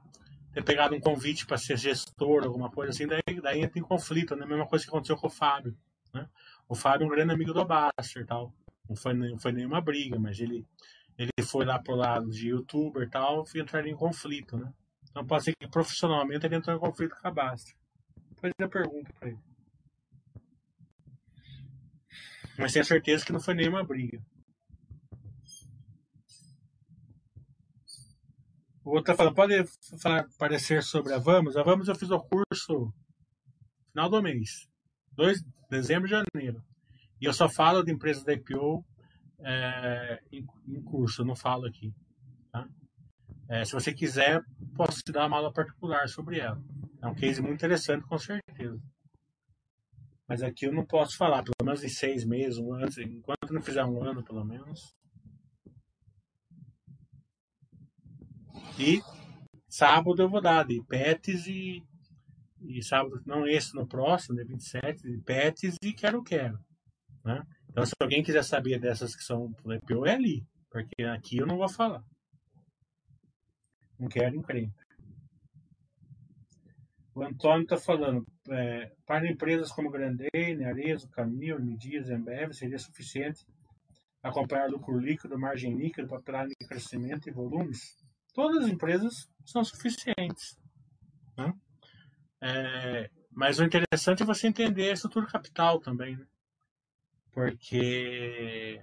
Speaker 1: ter pegado um convite para ser gestor, alguma coisa assim, daí, daí tem conflito, né? A mesma coisa que aconteceu com o Fábio. Né? O Fábio é um grande amigo do Baster tal. Não foi, não foi nenhuma briga, mas ele, ele foi lá pro lado de youtuber e tal, e entraria em conflito, né? Então pode ser que profissionalmente ele entrou em conflito com a Baster. Depois eu pergunto para ele. Mas tenho certeza que não foi nenhuma briga. O outro tá falando, pode falar, parecer sobre a Vamos? A Vamos eu fiz o curso final do mês. 2 dezembro e janeiro. E eu só falo de empresas da IPO é, em, em, curso, não falo aqui. Tá? É, se você quiser, posso te dar uma aula particular sobre ela. É um case muito interessante, com certeza. Mas aqui eu não posso falar, pelo menos em seis meses, um ano, enquanto não fizer um ano, pelo menos. E sábado eu vou dar de PETs e, e sábado, não esse, no próximo, dia 27, de PETs e quero quero. Né? Então, se alguém quiser saber dessas que são EPO, é ali, porque aqui eu não vou falar. Não quero encrenca. O Antônio está falando, é, para empresas como Grandene, Arezo, Camil, Medias, Embev, seria suficiente acompanhar lucro líquido, margem líquida plano de crescimento e volumes? Todas as empresas são suficientes. Né? É, mas o interessante é você entender a estrutura capital também. Né? Porque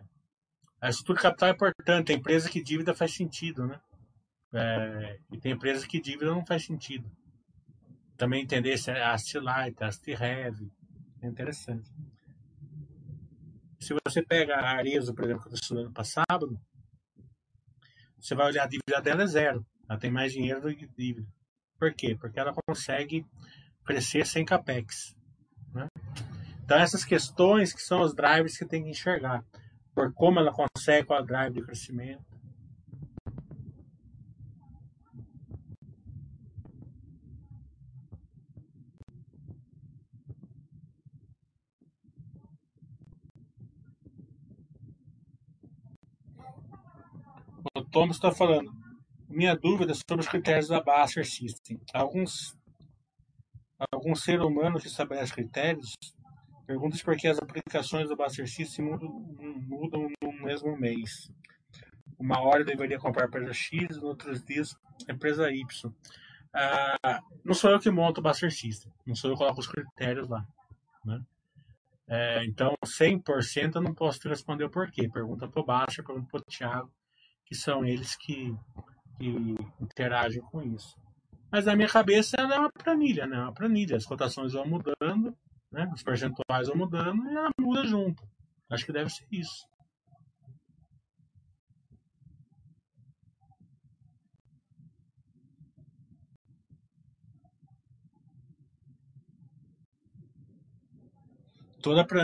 Speaker 1: a estrutura capital é importante. Tem empresa que dívida faz sentido. Né? É, e tem empresa que dívida não faz sentido também entender se é haste heavy. É interessante. Se você pega a Arezo, por exemplo, que eu estou estudando para sábado, você vai olhar a dívida dela é zero. Ela tem mais dinheiro do que dívida. Por quê? Porque ela consegue crescer sem capex. Né? Então, essas questões que são os drivers que tem que enxergar. Por como ela consegue qual é o drive de crescimento, O Thomas está falando. Minha dúvida sobre os critérios da Baster System. Alguns, algum ser humano que estabelece critérios pergunta por que as aplicações do Baster System mudam, mudam no mesmo mês. Uma hora deveria comprar empresa X, em outros dias empresa Y. Ah, não sou eu que monto o Baster System, não sou eu que coloco os critérios lá. Né? É, então, 100% eu não posso te responder o porquê. Pergunta para o Baster, pergunta para o Thiago que são eles que, que interagem com isso. Mas na minha cabeça ela é uma planilha, né? Uma planilha. As cotações vão mudando, né? os percentuais vão mudando e ela muda junto. Acho que deve ser isso. Toda por,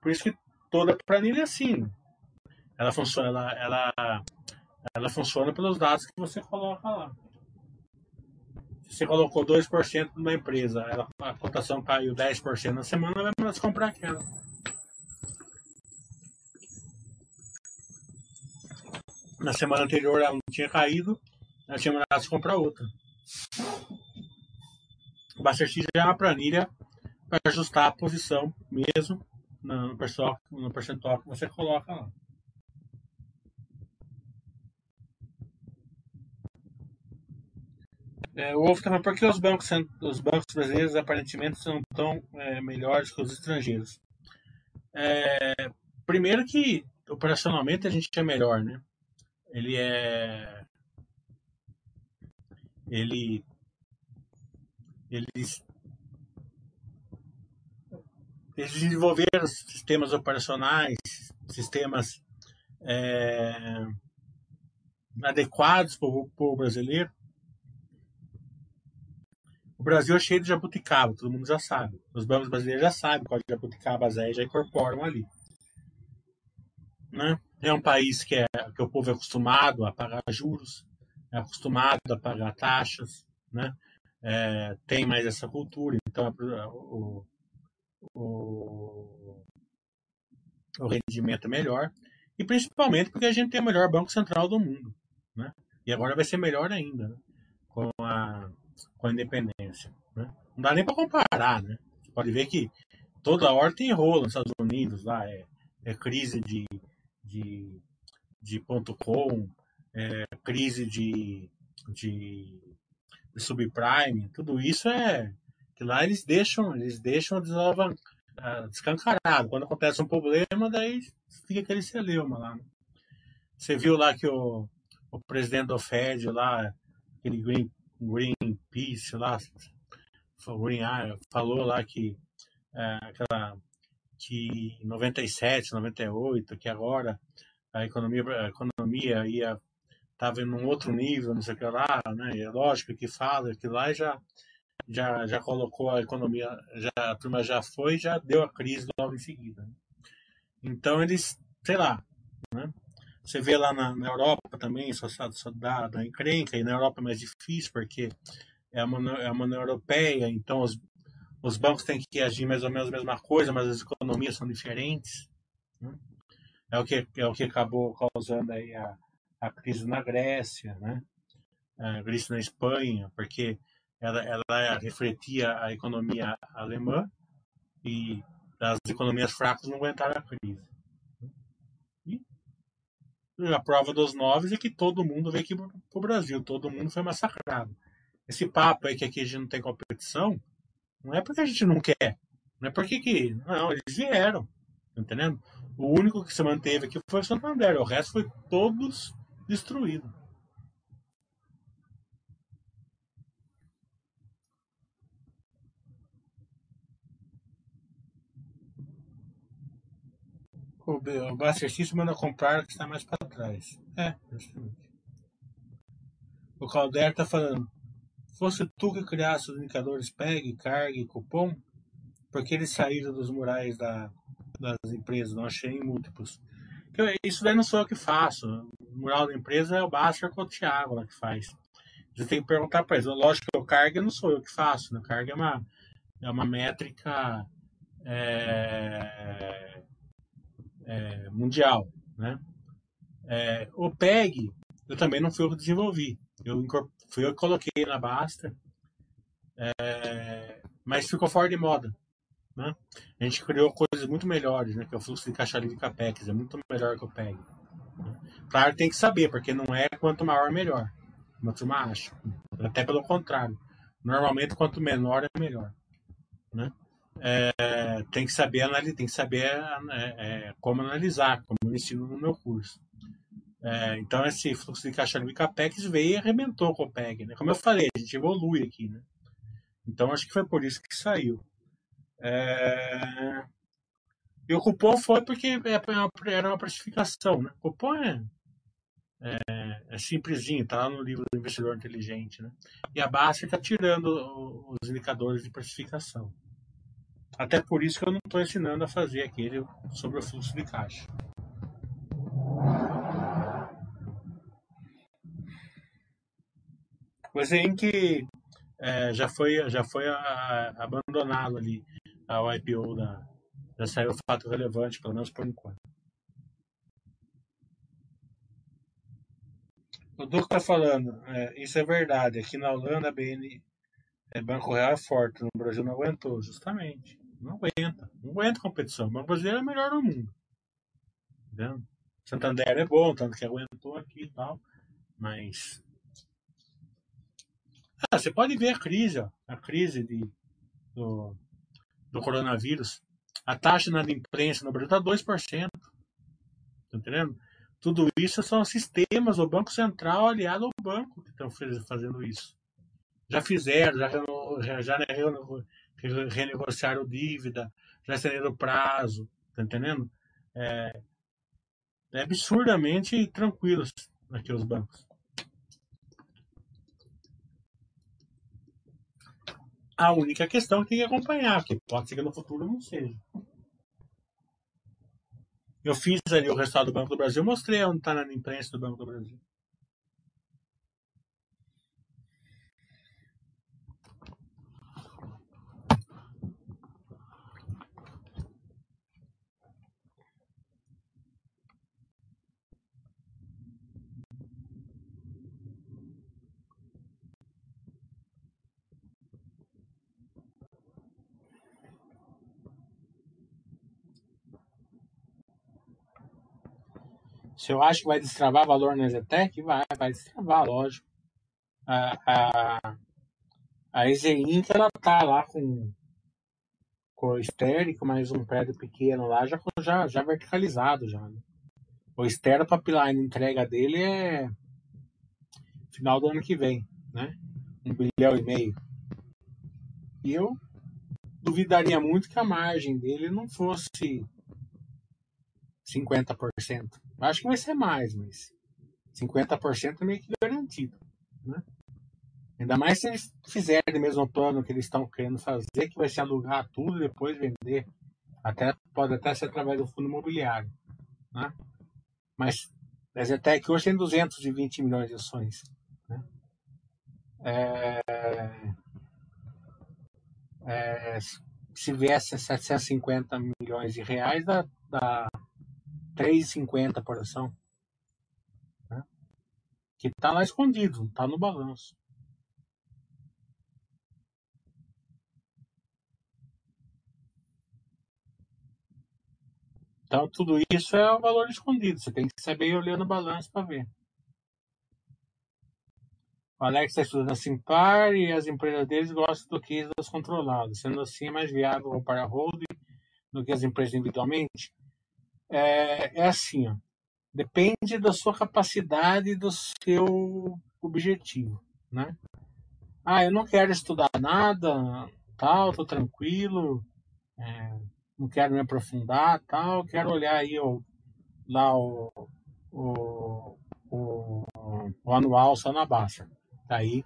Speaker 1: por isso que toda planilha é assim. Ela funciona, ela, ela, ela funciona pelos dados que você coloca lá. Se você colocou 2% numa empresa, ela, a cotação caiu 10% na semana, ela vai mandar comprar aquela. Na semana anterior ela não tinha caído, ela tinha mandado se comprar outra. O Baster X é uma planilha para ajustar a posição mesmo no no percentual que você coloca lá. É, o Wolf também, por que os bancos, os bancos brasileiros aparentemente são tão é, melhores que os estrangeiros? É, primeiro que operacionalmente a gente é melhor, né? Ele é. Ele. Eles. Eles desenvolveram sistemas operacionais, sistemas é, adequados para o brasileiro. O Brasil é cheio de jabuticaba, todo mundo já sabe. Os bancos brasileiros já sabem qual jabuticabas é e já incorporam ali. Né? É um país que, é, que o povo é acostumado a pagar juros, é acostumado a pagar taxas, né? É, tem mais essa cultura, então o, o, o rendimento é melhor. E principalmente porque a gente tem o melhor Banco Central do mundo. Né? E agora vai ser melhor ainda né? com, a, com a independência. Né? Não dá nem para comparar. Né? Você pode ver que toda hora tem rolo nos Estados Unidos, lá é, é crise de, de, de ponto com, é, crise de, de, de, subprime, tudo isso é que lá eles deixam, eles deixam ah, descancarado. Quando acontece um problema, daí fica aquele celeuma lá. Né? Você viu lá que o, o presidente do Fed lá, aquele Green, Greenpeace lá, falou lá que é, aquela que em 97, 98, que agora a economia, a economia ia estava em um outro nível, não sei o que lá, né? é lógico que fala que lá já já já colocou a economia, já a turma já foi, já deu a crise logo em seguida. Né? Então eles, sei lá, né? Você vê lá na, na Europa também, só, só dá, dá encrenca, e na Europa é mais difícil, porque é uma, é uma União Europeia, então os, os bancos têm que agir mais ou menos a mesma coisa, mas as economias são diferentes. Né? É, o que, é o que acabou causando aí a, a crise na Grécia, né? a crise na Espanha, porque ela, ela refletia a economia alemã e as economias fracas não aguentaram a crise. E a prova dos nove é que todo mundo veio aqui para o Brasil, todo mundo foi massacrado. Esse papo aí que aqui a gente não tem competição, não é porque a gente não quer, não é porque que. Não, eles vieram, tá entendendo? O único que se manteve aqui foi o Santander, o resto foi todos destruídos. O, o Buster System manda comprar que está mais para trás. É, justamente. O Calder está falando. Fosse tu que criasse os indicadores PEG, carga e cupom, porque eles saíram dos murais da, das empresas, não achei em múltiplos. Isso daí não sou eu que faço. O mural da empresa é o Buster com o Thiago lá que faz. Você tem que perguntar para eles. Lógico que o carga não sou eu que faço. Né? Carga é uma, é uma métrica. É, é, mundial. Né? É, o PEG, eu também não fui eu que desenvolvi. Eu fui eu que coloquei na Basta, é, mas ficou fora de moda. Né? A gente criou coisas muito melhores, né? que é o fluxo de caixa livre CAPEX, é muito melhor que o PEG. Né? Claro, tem que saber, porque não é quanto maior, melhor. Uma turma acha. Até pelo contrário. Normalmente, quanto menor, é melhor. Né? é, tem que saber tem que saber é, é, como analisar, como eu ensino no meu curso. É, então esse fluxo de caixa livre Capex veio e arrebentou com o PEG. Né? Como eu falei, a gente evolui aqui. Né? Então acho que foi por isso que saiu. É, e o cupom foi porque é, era uma precificação. Né? O cupom é, é, é simplesinho, está lá no livro do investidor inteligente. Né? E a base está tirando os indicadores de precificação. Até por isso que eu não estou ensinando a fazer aquele sobre o fluxo de caixa. O que é, já foi, já foi a, a, abandonado ali o IPO da. Já saiu fato relevante, pelo menos por enquanto. O Duque está falando, é, isso é verdade. Aqui na Holanda, a BN, é, Banco Real é forte, no Brasil não aguentou, justamente. Não aguenta. Não aguenta competição. O Banco Brasileiro é o melhor do mundo. Entendeu? Santander é bom, tanto que aguentou aqui e tal. Mas. Ah, você pode ver a crise, ó, a crise de, do, do coronavírus. A taxa na imprensa no Brasil está 2%. Tá entendendo? Tudo isso são sistemas do Banco Central aliado ao banco que estão fazendo isso. Já fizeram, já, já, já renegociaram dívida, já estenderam prazo, tá entendendo? É, é absurdamente tranquilos aqui os bancos. A única questão que tem que acompanhar, que pode ser que no futuro não seja. Eu fiz ali o resultado do Banco do Brasil, mostrei onde está na imprensa do Banco do Brasil. Se eu acho que vai destravar valor na Zetec, vai, vai destravar, lógico. A, a, a ela tá lá com, com o estérico, mais um prédio pequeno lá, já, já, já verticalizado já. Né? O estéreo pipeline entrega dele é final do ano que vem, né? Um bilhão e meio. E eu duvidaria muito que a margem dele não fosse 50%. Acho que vai ser mais, mas 50% é meio que garantido. Né? Ainda mais se eles fizerem o mesmo plano que eles estão querendo fazer, que vai se alugar tudo e depois vender. Até, pode até ser através do fundo imobiliário. Né? Mas a Zetec hoje tem 220 milhões de ações. Né? É, é, se viesse 750 milhões de reais, dá, dá 3,50 por ação. Né? Que está lá escondido, está no balanço. Então, tudo isso é o valor escondido. Você tem que saber olhando o balanço para ver. O Alex está estudando a Simpar e as empresas deles gostam do que das controladas. Sendo assim, é mais viável para holding do que as empresas individualmente é, é assim, ó. Depende da sua capacidade e do seu objetivo, né? Ah, eu não quero estudar nada, tal, tô tranquilo, é, não quero me aprofundar, tal, quero olhar aí ó, lá o, o, o, o anual só na baixa. Daí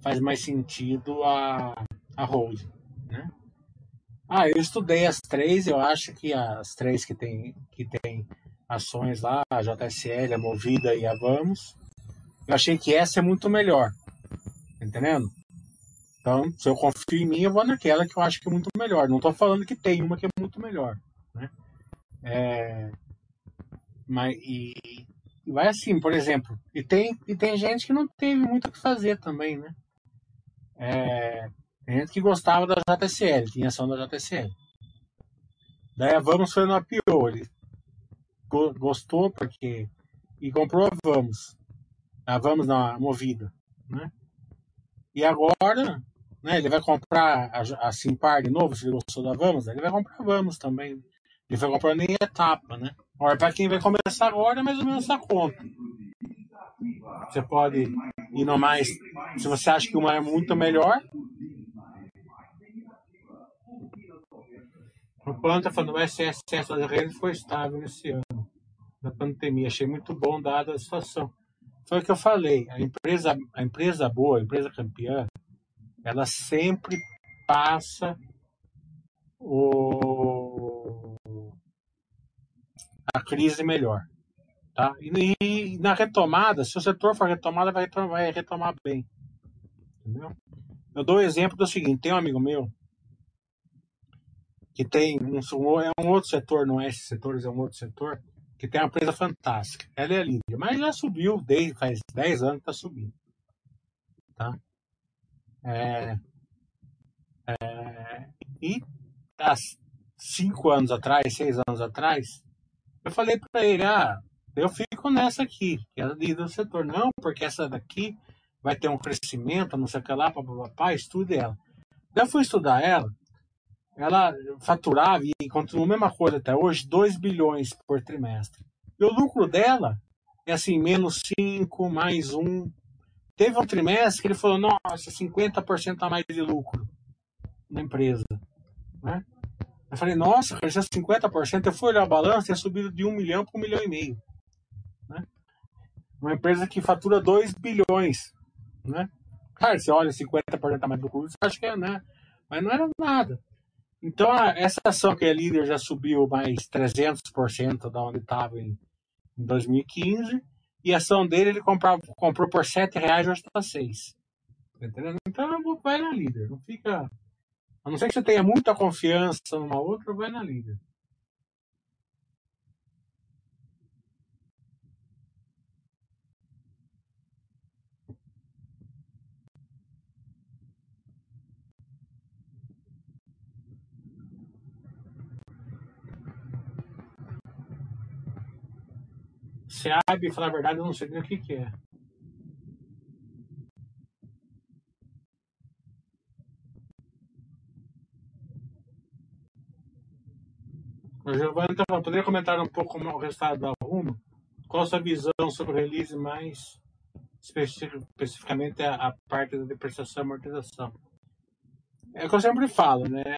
Speaker 1: faz mais sentido a, a hold, né? Ah, eu estudei as três, eu acho que as três que tem, que tem ações lá, a JSL, a Movida e a Vamos, eu achei que essa é muito melhor. Entendendo? Então, se eu confio em mim, eu vou naquela que eu acho que é muito melhor. Não estou falando que tem uma que é muito melhor. Né? É, mas, e, e vai assim, por exemplo. E tem, e tem gente que não teve muito o que fazer também, né? É, gente que gostava da JSL, tinha ação da JSL. Daí a Vamos foi no APO, ele gostou porque e comprou a Vamos. A Vamos na Movida, né? E agora, né, ele vai comprar a, a Simpar de novo, se ele gostou da Vamos, ele vai comprar a Vamos também. Ele vai comprar nem etapa, né? Agora, para quem vai começar agora, é mais ou menos essa conta. Você pode ir no mais. Se você acha que uma é muito melhor, O está falando, o excesso das redes foi estável esse ano, da pandemia. Achei muito bom, dada a situação. Foi o que eu falei, a empresa, a empresa boa, a empresa campeã, ela sempre passa o, a crise melhor. Tá? E, e, na retomada, se o setor for retomada, vai, vai retomar bem. Entendeu? Eu dou o exemplo do seguinte: tem um amigo meu que tem um, é um outro setor, não é esse setor, é um outro setor, que tem uma empresa fantástica. Ela é linda, mas já subiu desde faz 10 anos está subindo. Tá? É, é, e há 5 anos atrás, 6 anos atrás, eu falei para ele, ah, eu fico nessa aqui, que é do setor. Não, porque essa daqui vai ter um crescimento, não sei o que lá, papapá, estude ela. Eu fui estudar ela, ela faturava e continua a mesma coisa até hoje, 2 bilhões por trimestre. E o lucro dela é assim, menos 5, mais 1. Teve um trimestre que ele falou, nossa, 50% a mais de lucro na empresa. Né? Eu falei, nossa, cresceu 50%. Eu fui olhar a balança e tinha subido de 1 milhão para 1 milhão e meio. Né? Uma empresa que fatura 2 bilhões. Né? Cara, você olha 50% a mais do lucro, você acha que é, né? Mas não era nada. Então, essa ação que é líder já subiu mais 300% da onde estava em, em 2015. E a ação dele ele comprava, comprou por 7 reais, hoje está 6. Tá entendendo? Então, vai na líder. Não fica a não ser que você tenha muita confiança numa outra, vai na líder. SEAB, falar a verdade, eu não sei nem o que, que é. Giovanni, então, poderia comentar um pouco o resultado da Rumo? Qual a sua visão sobre o release mais especificamente a, a parte da depreciação e amortização? É o que eu sempre falo, né?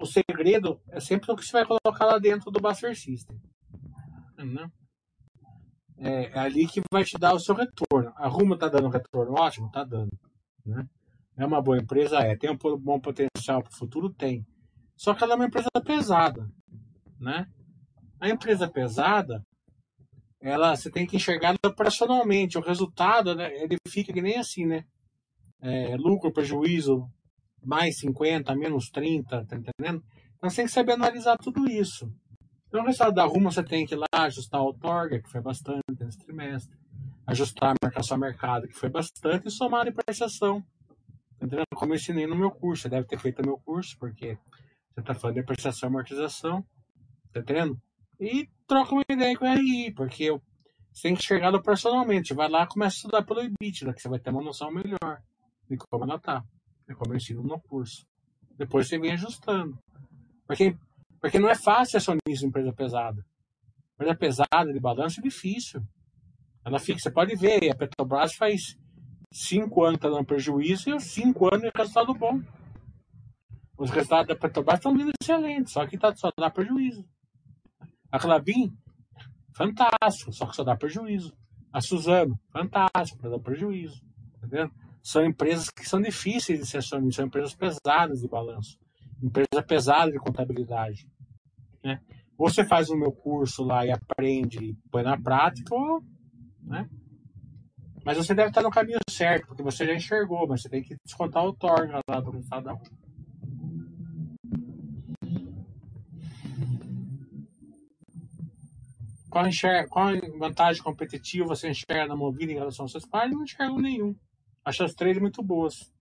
Speaker 1: O segredo é sempre o que você vai colocar lá dentro do Buster System. Né? É, ali que vai te dar o seu retorno. A Rumo está dando retorno? Ótimo, está dando. Né? É uma boa empresa? É. Tem um bom potencial para o futuro? Tem. Só que ela é uma empresa pesada né? A empresa pesada, ela você tem que enxergar operacionalmente. O resultado, né, ele fica que nem assim, né? É, lucro, prejuízo, mais 50, menos 30, tá entendendo? Então você tem que saber analisar tudo isso. Então, o resultado da Rumo você tem que ir lá ajustar o Torga, que foi bastante nesse trimestre, ajustar a marcação a mercado, que foi bastante, e somar a depreciação. Entendendo? Como eu ensinei no meu curso, você deve ter feito no meu curso, porque você está falando de depreciação e amortização. Tá entendendo? E troca uma ideia com o RI, porque você tem que enxergar personalmente. Vai lá e começa a estudar pelo EBITDA, que você vai ter uma noção melhor de como ela tá. De como eu ensino no curso. Depois você vem ajustando. Porque, porque não é fácil acionista em empresa pesada. Empresa pesada de balanço é difícil. Ela fica, você pode ver, a Petrobras faz cinco anos que tá dando prejuízo e cinco anos de resultado bom. Os resultados da Petrobras estão vindo excelentes, só que tá, só dá prejuízo. A Clabin, fantástico, só que só dá prejuízo. A Suzano, fantástico, mas dá prejuízo. Tá São empresas que são difíceis de ser são empresas pesadas de balanço, empresa pesada de contabilidade. Né? Ou você faz o meu curso lá e aprende e põe na prática, né? Mas você deve estar no caminho certo, porque você já enxergou, mas você tem que descontar o torno lá do da Qual, enxerga, qual vantagem competitiva você enxerga na Movida em relação aos seus pais? Não enxergo nenhum. Acho as três muito boas.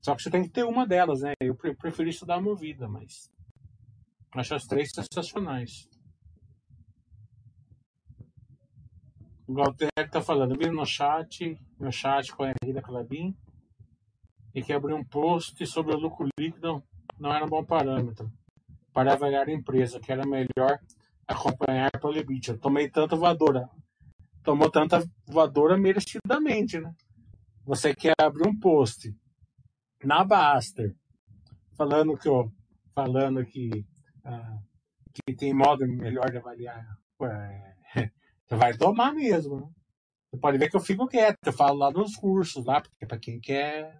Speaker 1: Só que você tem que ter uma delas, né? Eu prefiro estudar a Movida, mas acho as três sensacionais. O Galter tá falando, vi no chat, no chat com a Henrique da Clabin, e que abriu um post sobre o lucro líquido não era um bom parâmetro para avaliar a empresa, que era melhor acompanhar pelo. Eu tomei tanta voadora. Tomou tanta voadora merecidamente, né? Você quer abrir um post na Baster falando que, ó, falando que, que tem modo melhor de avaliar. Você vai tomar mesmo, né? Você pode ver que eu fico quieto, eu falo lá nos cursos, lá, porque para quem quer.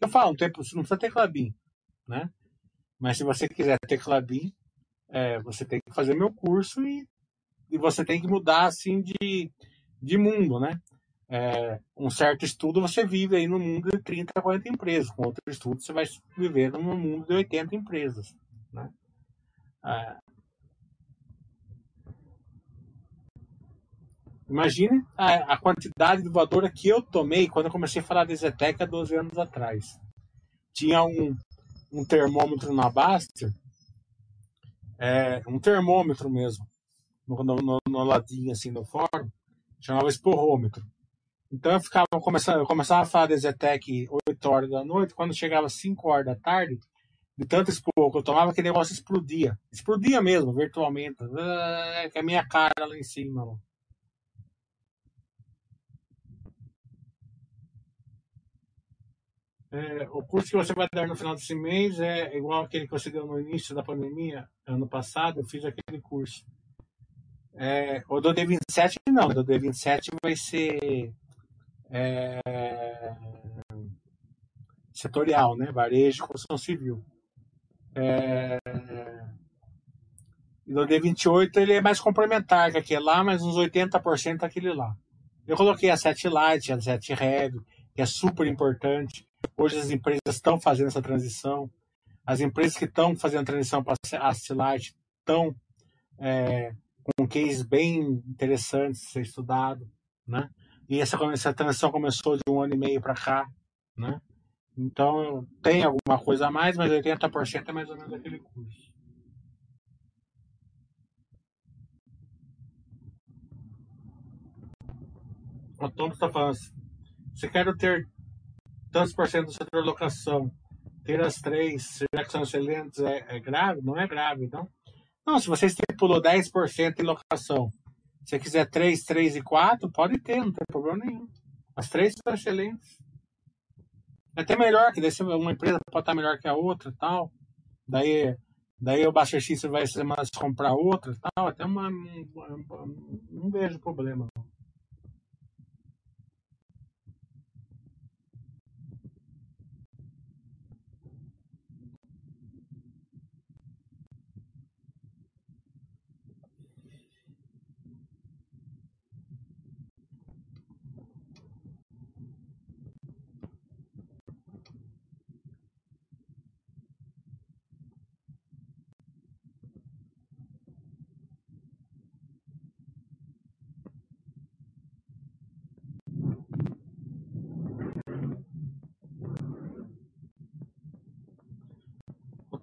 Speaker 1: Eu falo, não, tem, não precisa ter Clabin, né? Mas se você quiser ter Clabin, é, você tem que fazer meu curso e, e você tem que mudar assim de, de mundo, né? É, um certo estudo você vive aí no mundo de 30 a 40 empresas, com outro estudo você vai viver no mundo de 80 empresas, né? É, Imagine a, a, quantidade de voadora que eu tomei quando eu comecei a falar de Zetec há 12 anos atrás. Tinha um, um termômetro na Baster é, um termômetro mesmo, no, no, no, ladinho assim no fórum, chamava esporrômetro. Então eu ficava começando, eu começava a falar da Zetec 8 horas da noite, quando chegava 5 horas da tarde, de tanto expor que eu tomava, aquele negócio explodia. Explodia mesmo, virtualmente. Que a minha cara lá em cima. É, o curso que você vai dar no final desse mês é igual aquele que você deu no início da pandemia, ano passado, eu fiz aquele curso. É, o do D27 não, o do D27 vai ser é, setorial, né? Varejo e construção civil. É, e o D28 ele é mais complementar que aquele lá, mas uns 80% aquele lá. Eu coloquei a 7 Lite, a 7 Heavy, que é super importante. Hoje as empresas estão fazendo essa transição. As empresas que estão fazendo a transição para a Lite estão é, com um case bem interessante de ser estudado, né? E essa, essa transição começou de um ano e meio para cá, né? Então tem alguma coisa a mais, mas 80% é mais ou menos aquele curso. O Tom está falando assim, você quer ter tantos por cento do setor locação, ter as três, será que são excelentes, é, é grave? Não é grave, não? Não, se você estipulou 10% em locação, se você quiser 3, 3 e 4, pode ter, não tem problema nenhum. As três são excelentes. Até melhor, que daí uma empresa pode estar melhor que a outra tal. Daí, daí o Baixo vai mais comprar outra tal. Até uma. Não vejo problema. Não.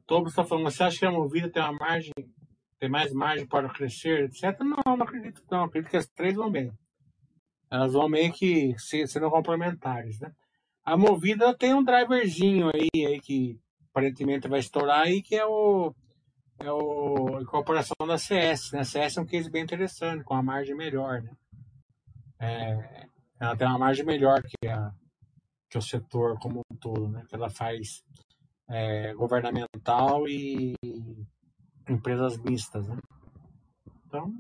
Speaker 1: Tobo está falando, você acha que a Movida tem uma margem, tem mais margem para crescer, etc? Não, não acredito não. Acredito que as três vão bem. Elas vão meio que sendo complementares, né? A Movida tem um driverzinho aí, aí que aparentemente vai estourar aí, que é o é o a incorporação da CS, né? A CS é um case bem interessante, com a margem melhor, né? É, ela tem uma margem melhor que, a, que o setor como um todo, né? Que ela faz é, governamental e empresas mistas. Né? Então,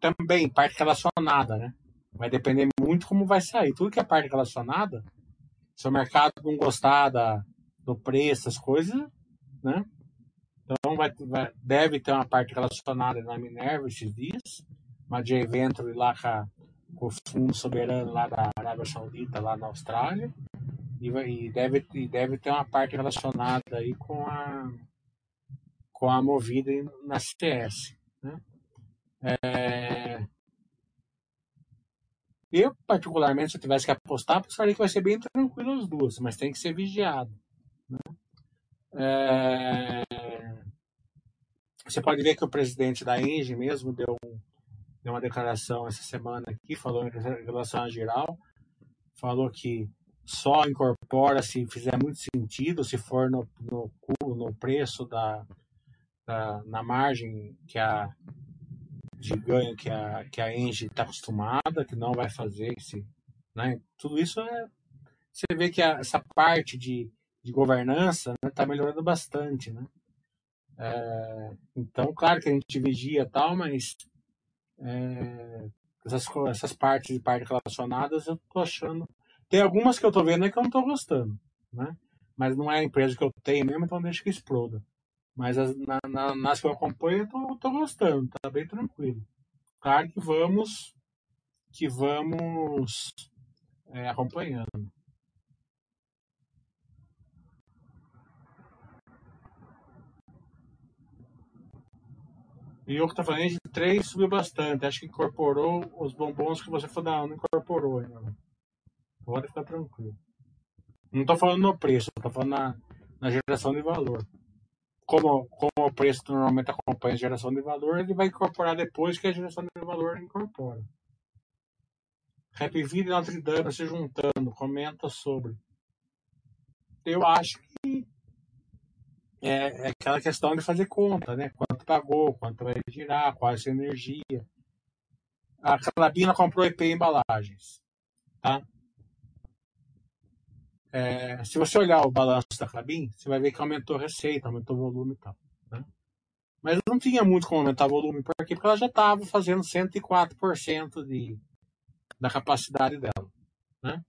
Speaker 1: também parte relacionada, né? Vai depender muito como vai sair. Tudo que é parte relacionada, se o mercado não gostar da, do preço, as coisas, né? Então vai, vai, deve ter uma parte relacionada na Minerva esses dias, uma de evento lá com, com o fundo soberano lá da Arábia Saudita, lá na Austrália. E, e, deve, e deve ter uma parte relacionada aí com a, com a movida na CS. Né? É... Eu, particularmente, se eu tivesse que apostar, apostaria que vai ser bem tranquilo as duas, mas tem que ser vigiado. Né? É... Você pode ver que o presidente da Engie mesmo deu, deu uma declaração essa semana aqui, falou em relação a geral, falou que só incorpora se fizer muito sentido, se for no, no, no preço da, da, na margem que a de ganho que a que a Engie está acostumada, que não vai fazer esse, né? Tudo isso é você vê que a, essa parte de, de governança está né, tá melhorando bastante, né? É, então, claro que a gente vigia tal, mas é, essas, essas partes de parte relacionadas eu tô achando tem algumas que eu tô vendo é que eu não tô gostando, né? Mas não é a empresa que eu tenho mesmo, então deixa que exploda. Mas as, na, na, nas que eu acompanho, eu tô, tô gostando, tá bem tranquilo. Claro que vamos, que vamos é, acompanhando. E o que tá falando de 3 subiu bastante. Acho que incorporou os bombons que você for dar, não incorporou ainda. Pode ficar tranquilo. Não estou falando no preço, estou falando na, na geração de valor. Como, como o preço normalmente acompanha a geração de valor, ele vai incorporar depois que a geração de valor incorpora. Rap Vida e Notre Dame se juntando, comenta sobre. Eu acho que é, é, aquela questão de fazer conta, né? Quanto pagou, quanto vai girar, qual é a energia. A Calabina comprou EP embalagens, tá? É, se você olhar o balanço da Clabin, você vai ver que aumentou a receita, aumentou o volume e tal. Né? Mas não tinha muito como aumentar o volume, por quê? Porque ela já estava fazendo 104% de, da capacidade dela. Né?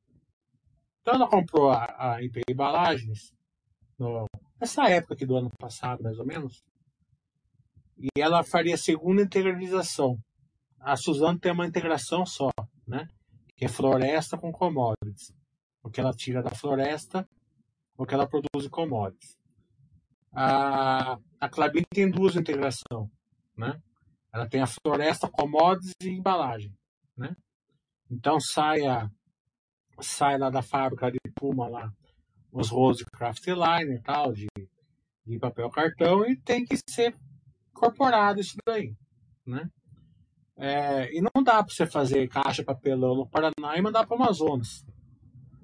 Speaker 1: Então ela comprou a, a IP Embalagens no, nessa época aqui do ano passado, mais ou menos, e ela faria a segunda integralização. A Suzano tem uma integração só, né? que é floresta com commodities o que ela tira da floresta, o que ela produz em commodities. A, a Clabin tem duas integrações, né? Ela tem a floresta, commodities e embalagem, né? Então sai, a, sai lá da fábrica de Puma lá os rolos de craft line e tal, de, de papel cartão, e tem que ser incorporado isso daí, né? É, e não dá para você fazer caixa papelão no Paraná e mandar para o Amazonas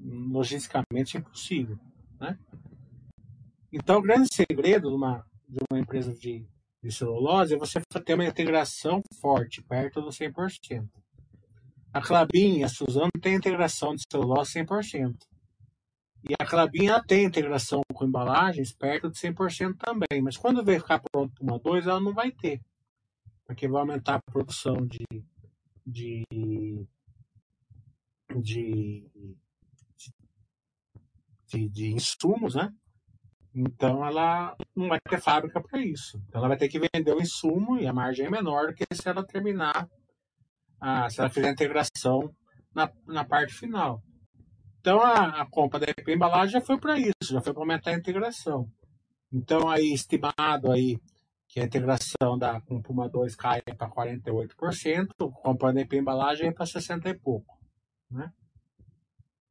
Speaker 1: logisticamente impossível. Né? Então, o grande segredo de uma, de uma empresa de, de celulose é você ter uma integração forte, perto do 100%. A Clabin e a Suzano têm integração de celulose 100%. E a Clabin tem integração com embalagens perto de 100% também. Mas quando vai ficar pronto uma 2, ela não vai ter. Porque vai aumentar a produção de, de, de de, de insumos, né? Então ela não vai ter fábrica para isso. Então ela vai ter que vender o insumo e a margem é menor do que se ela terminar, a, se ela fizer a integração na, na parte final. Então a, a compra da EP embalagem já foi para isso, já foi para aumentar a integração. Então aí estimado aí que a integração da com Puma 2 cai para 48%, comprando EP embalagem é para 60 e pouco, né?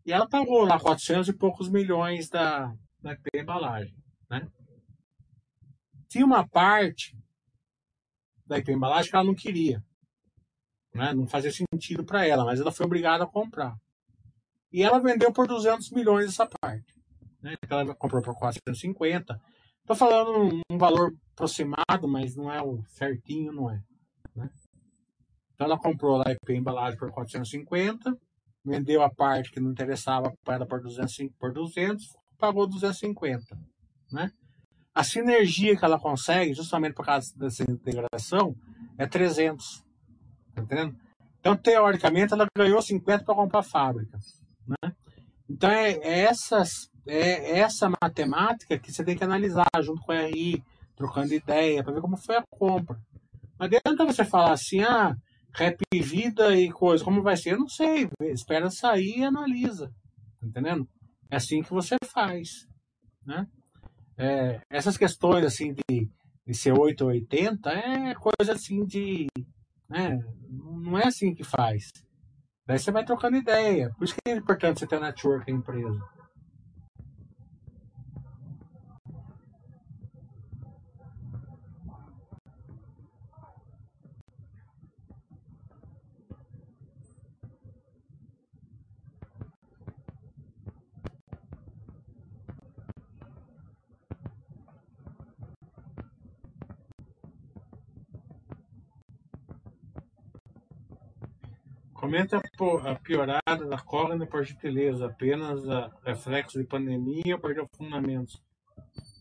Speaker 1: E ela pagou lá 400 e poucos milhões da, da embalagem. Né? Tinha uma parte da IP embalagem que ela não queria. Né? Não fazia sentido para ela, mas ela foi obrigada a comprar. E ela vendeu por 200 milhões essa parte. Né? Ela comprou por 450. Estou falando um, um, valor aproximado, mas não é o certinho, não é. Né? Então ela comprou lá a IP embalagem por 450 vendeu a parte que não interessava para por 200, por 200 pagou 250. Né? A sinergia que ela consegue, justamente por causa dessa integração, é 300. Tá entendendo? Então, teoricamente, ela ganhou 50 para comprar a fábrica. Né? Então, é, é, essas, é essa matemática que você tem que analisar junto com a RI, trocando ideia, para ver como foi a compra. Não adianta você falar assim, ah, rap vida e coisa, como vai ser? Eu não sei. Espera sair e analisa. Tá entendendo? É assim que você faz. Né? É, essas questões assim de, de ser 8 ou 80 é coisa assim de. Né? Não é assim que faz. Daí você vai trocando ideia. Por isso que é importante você ter network na empresa. Comenta a piorada da córnea por gentileza, apenas a reflexo de pandemia perdeu fundamentos.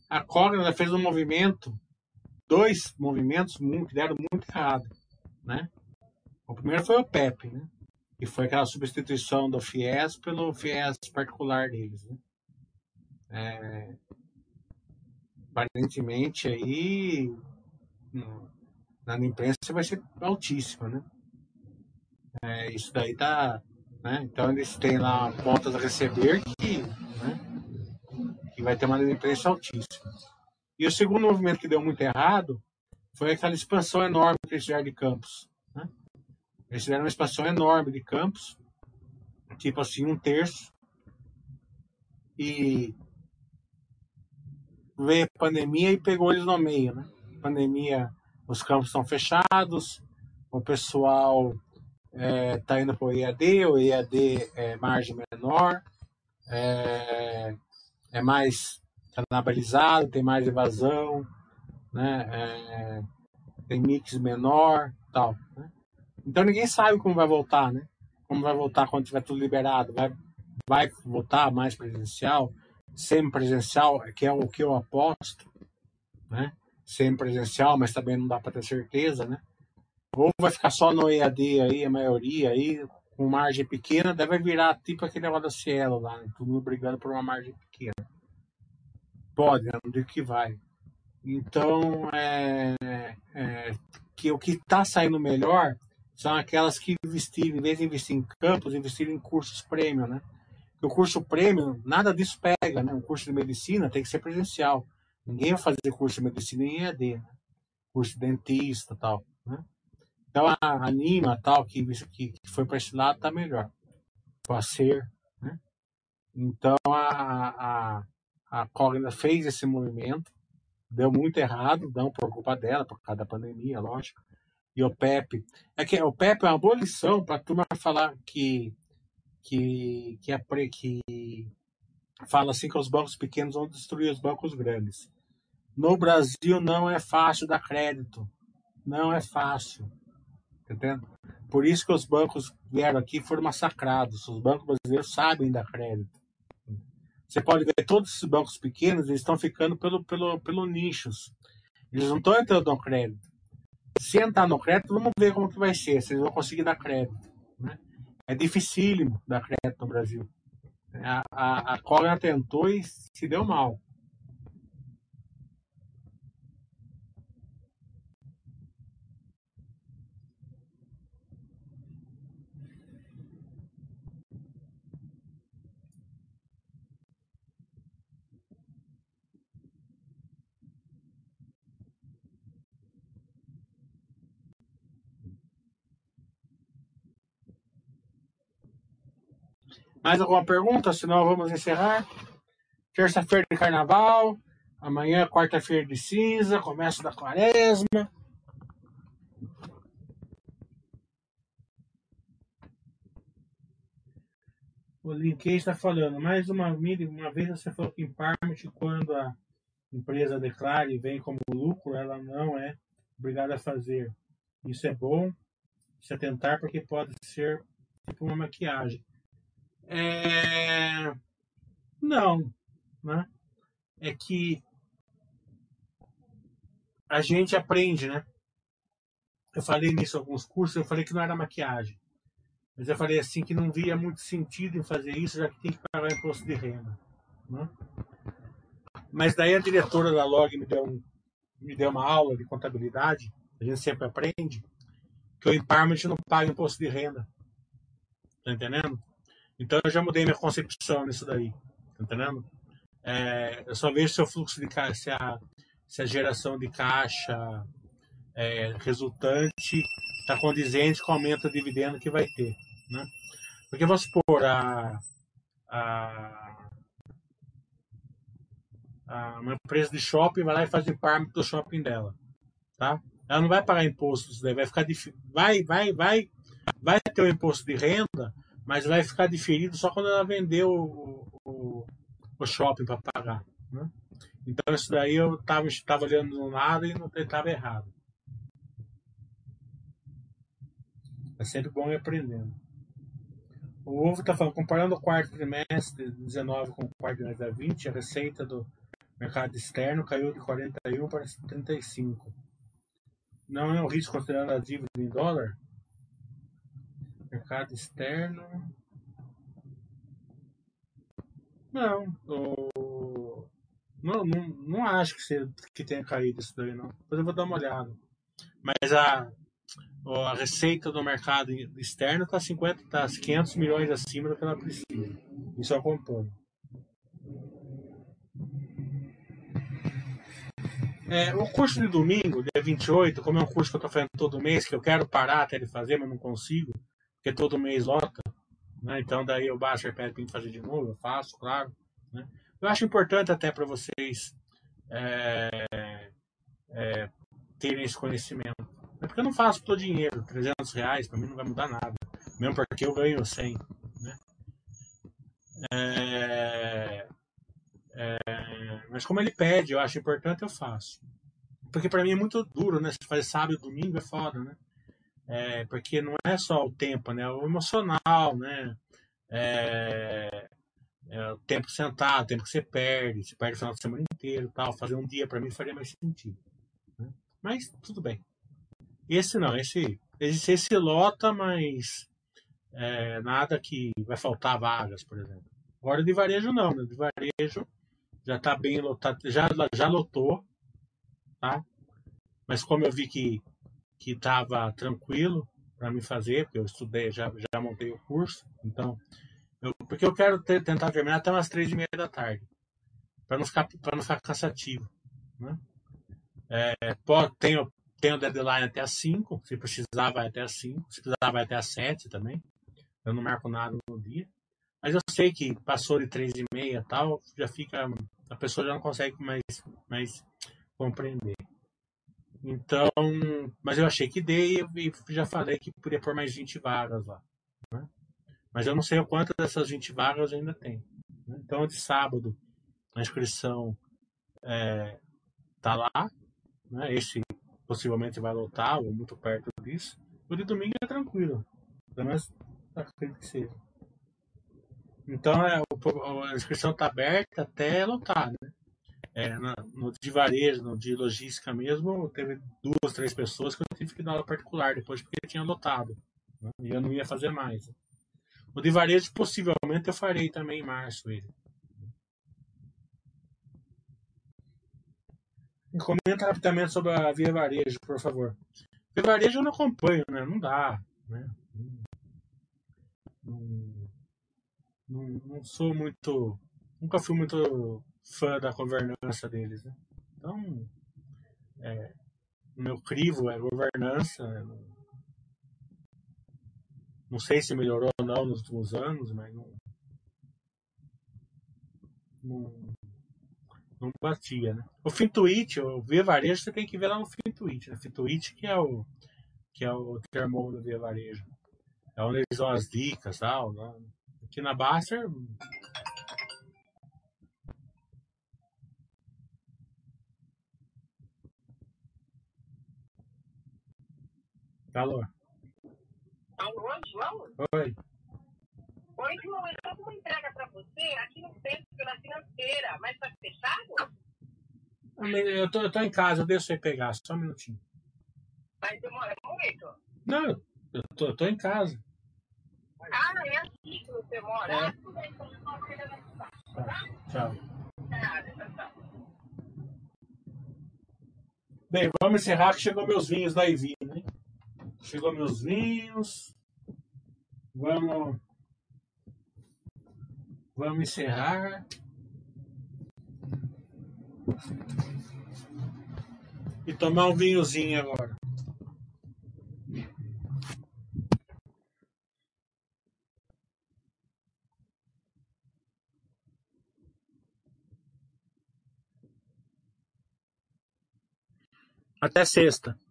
Speaker 1: A córnea fez um movimento, dois movimentos que deram muito errado. Né? O primeiro foi o PEP, né? que foi aquela substituição do FIES pelo FIES particular deles. Né? É, aparentemente aí na imprensa vai ser altíssima, né? É, isso daí tá. Né? Então eles têm lá contas a receber que, né? que vai ter uma inadimplência altíssima. E o segundo movimento que deu muito errado foi aquela expansão enorme que eles fizeram de campos. Né? Eles fizeram uma expansão enorme de campos, tipo assim, um terço. E veio a pandemia e pegou eles no meio. Né? Pandemia, os campos estão fechados, o pessoal está é, indo para o EAD, o EAD é margem menor, é, é mais canibalizado, tem mais evasão, né? É, tem mix menor, tal. Né? Então ninguém sabe como vai voltar, né? Como vai voltar quando tiver tudo liberado, vai vai voltar mais presencial, semi-presencial, que é o que eu aposto, né? Semi-presencial, mas também não dá para ter certeza, né? Ou vai ficar só no EAD aí, a maioria aí, com margem pequena, deve virar tipo aquele negócio da Cielo lá, né? todo mundo brigando por uma margem pequena. Pode, né? não digo que vai. Então, é, é, que o que está saindo melhor são aquelas que investiram, em vez de investir em campos, investiram em cursos premium, né? o curso premium, nada disso pega, né? Um curso de medicina tem que ser presencial. Ninguém vai fazer curso de medicina em EAD, né? curso de dentista tal, né? Então a Anima tal, que, que, foi para esse lado, tá melhor. Pode ser, né? Então a, a, a Cogna fez esse movimento, deu muito errado, não por culpa dela, por causa da pandemia, lógico. E o PEP. É que o PEP é uma boa lição para a turma falar que que, que, é, que fala assim que os bancos pequenos vão destruir os bancos grandes. No Brasil não é fácil dar crédito. Não é fácil. Entendendo? Por isso que os bancos vieram aqui e foram massacrados. Os bancos brasileiros sabem dar crédito. Você pode ver todos esses bancos pequenos, eles estão ficando pelo, pelo, pelo nichos. Eles não estão entrando no crédito. Se entrar no crédito, vamos ver como que vai ser, se eles vão conseguir dar crédito. Né? é dificílimo dar crédito no Brasil. A, a, a Cogna tentou e se deu mal. Mais alguma pergunta? Senão vamos encerrar. Terça-feira de carnaval. Amanhã, quarta-feira de cinza. Começo da quaresma. O Linkage está falando. Mais uma, uma vez você falou que em Parmit, quando a empresa declara e vem como lucro, ela não é obrigada a fazer. Isso é bom se atentar porque pode ser tipo uma maquiagem. É... Não, né? É que a gente aprende, né? Eu falei nisso em alguns cursos, eu falei que não era maquiagem. Mas eu falei assim que não via muito sentido em fazer isso, já que tem que pagar imposto de renda. Né? Mas daí a diretora da Log me deu, um, me deu uma aula de contabilidade, a gente sempre aprende, que o empowerment não paga imposto de renda. Tá entendendo? Então eu já mudei minha concepção nisso daí, tá entendendo? É, eu só vejo se o fluxo de caixa, se a, se a geração de caixa é, resultante está condizente com o aumento do dividendo que vai ter, né? Porque vamos supor a, a, a uma empresa de shopping vai lá e faz o emparme do shopping dela, tá? Ela não vai pagar impostos, vai ficar vai vai vai vai ter o imposto de renda mas vai ficar diferido só quando ela vender o, o, o shopping para pagar. Né? Então isso daí eu estava tava olhando no lado e não estava errado. É sempre bom ir aprendendo. O Ovo está falando, comparando o quarto trimestre de 19 com o quarto trimestre de 20, a receita do mercado externo caiu de 41 para 35. Não é um risco considerando a dívida em dólar? Mercado externo. Não, o... não, não, não acho que, você, que tenha caído isso daí, não. Depois eu vou dar uma olhada. Mas a, a receita do mercado externo está 50, tá 500 milhões acima do que ela precisa. Isso eu acompanho. É, o curso de domingo, dia 28, como é um curso que eu estou fazendo todo mês, que eu quero parar até ele fazer, mas não consigo, porque todo mês lota, né? Então daí o Baster pede para fazer de novo, eu faço, claro. Né? Eu acho importante até para vocês é, é, terem esse conhecimento. É porque eu não faço por dinheiro, 300 reais para mim não vai mudar nada. mesmo porque eu ganho 100. Né? É, é, mas como ele pede, eu acho importante, eu faço. Porque para mim é muito duro, né? Se fazer sábado e domingo é foda, né? É, porque não é só o tempo, né? O emocional, né? É, é o tempo sentado, o tempo que você perde, você perde o final de semana inteiro tal. Fazer um dia para mim faria mais sentido. Né? Mas tudo bem. Esse não, esse, esse, esse lota, mas é, nada que vai faltar vagas, por exemplo. Agora de varejo não, né? De varejo já está bem lotado, já, já lotou, tá? Mas como eu vi que que estava tranquilo para me fazer, porque eu estudei, já, já montei o curso, então eu, porque eu quero ter, tentar terminar até umas três e meia da tarde, para não ficar para não ficar cansativo, né? É, pode, tenho tenho deadline até às 5, se precisar vai até às 5, se precisar vai até às 7 também. Eu não marco nada no dia. Mas eu sei que passou de 3 e meia tal, já fica. A pessoa já não consegue mais, mais compreender. Então, mas eu achei que dei e já falei que podia pôr mais 20 vagas lá. Né? Mas eu não sei o quanto dessas 20 vagas ainda tem. Né? Então, de sábado, a inscrição é, tá lá. Né? Esse possivelmente vai lotar, ou muito perto disso. O de domingo é tranquilo. Pelo menos acredito que seja. Então é, a inscrição está aberta até lotar, né? É, no de varejo, no de logística mesmo, teve duas, três pessoas que eu tive que dar aula particular depois porque tinha lotado. Né? E eu não ia fazer mais. O de varejo, possivelmente, eu farei também em março ele. Comenta rapidamente sobre a Via Varejo, por favor. Via Varejo eu não acompanho, né? Não dá. Né? Não, não, não sou muito. Nunca fui muito fã da governança deles. Né? Então, é, meu crivo é governança. Não, não sei se melhorou ou não nos últimos anos, mas não, não, não batia, né? O Fintuit, o Via Varejo, você tem que ver lá no Fintuit, né? Fintuit que é o que é o termômetro do Via Varejo. É onde eles dão as dicas tal. Né? Aqui na Baster. Alô?
Speaker 2: Alô, João?
Speaker 1: Oi.
Speaker 2: Oi, João, eu estou com uma entrega para você aqui no centro pela financeira, mas está fechado?
Speaker 1: Eu tô, eu tô em casa, deixa eu pegar, só um minutinho.
Speaker 2: Mas demora muito?
Speaker 1: Não, eu tô, eu tô em casa.
Speaker 2: Ah, é aqui que você mora?
Speaker 1: É.
Speaker 2: Ah, então na sua
Speaker 1: Tá,
Speaker 2: tchau.
Speaker 1: Bem, vamos encerrar que chegou meus vinhos da Ivy, né? Chegou meus vinhos. Vamos. Vamos encerrar. E tomar um vinhozinho agora. Até sexta.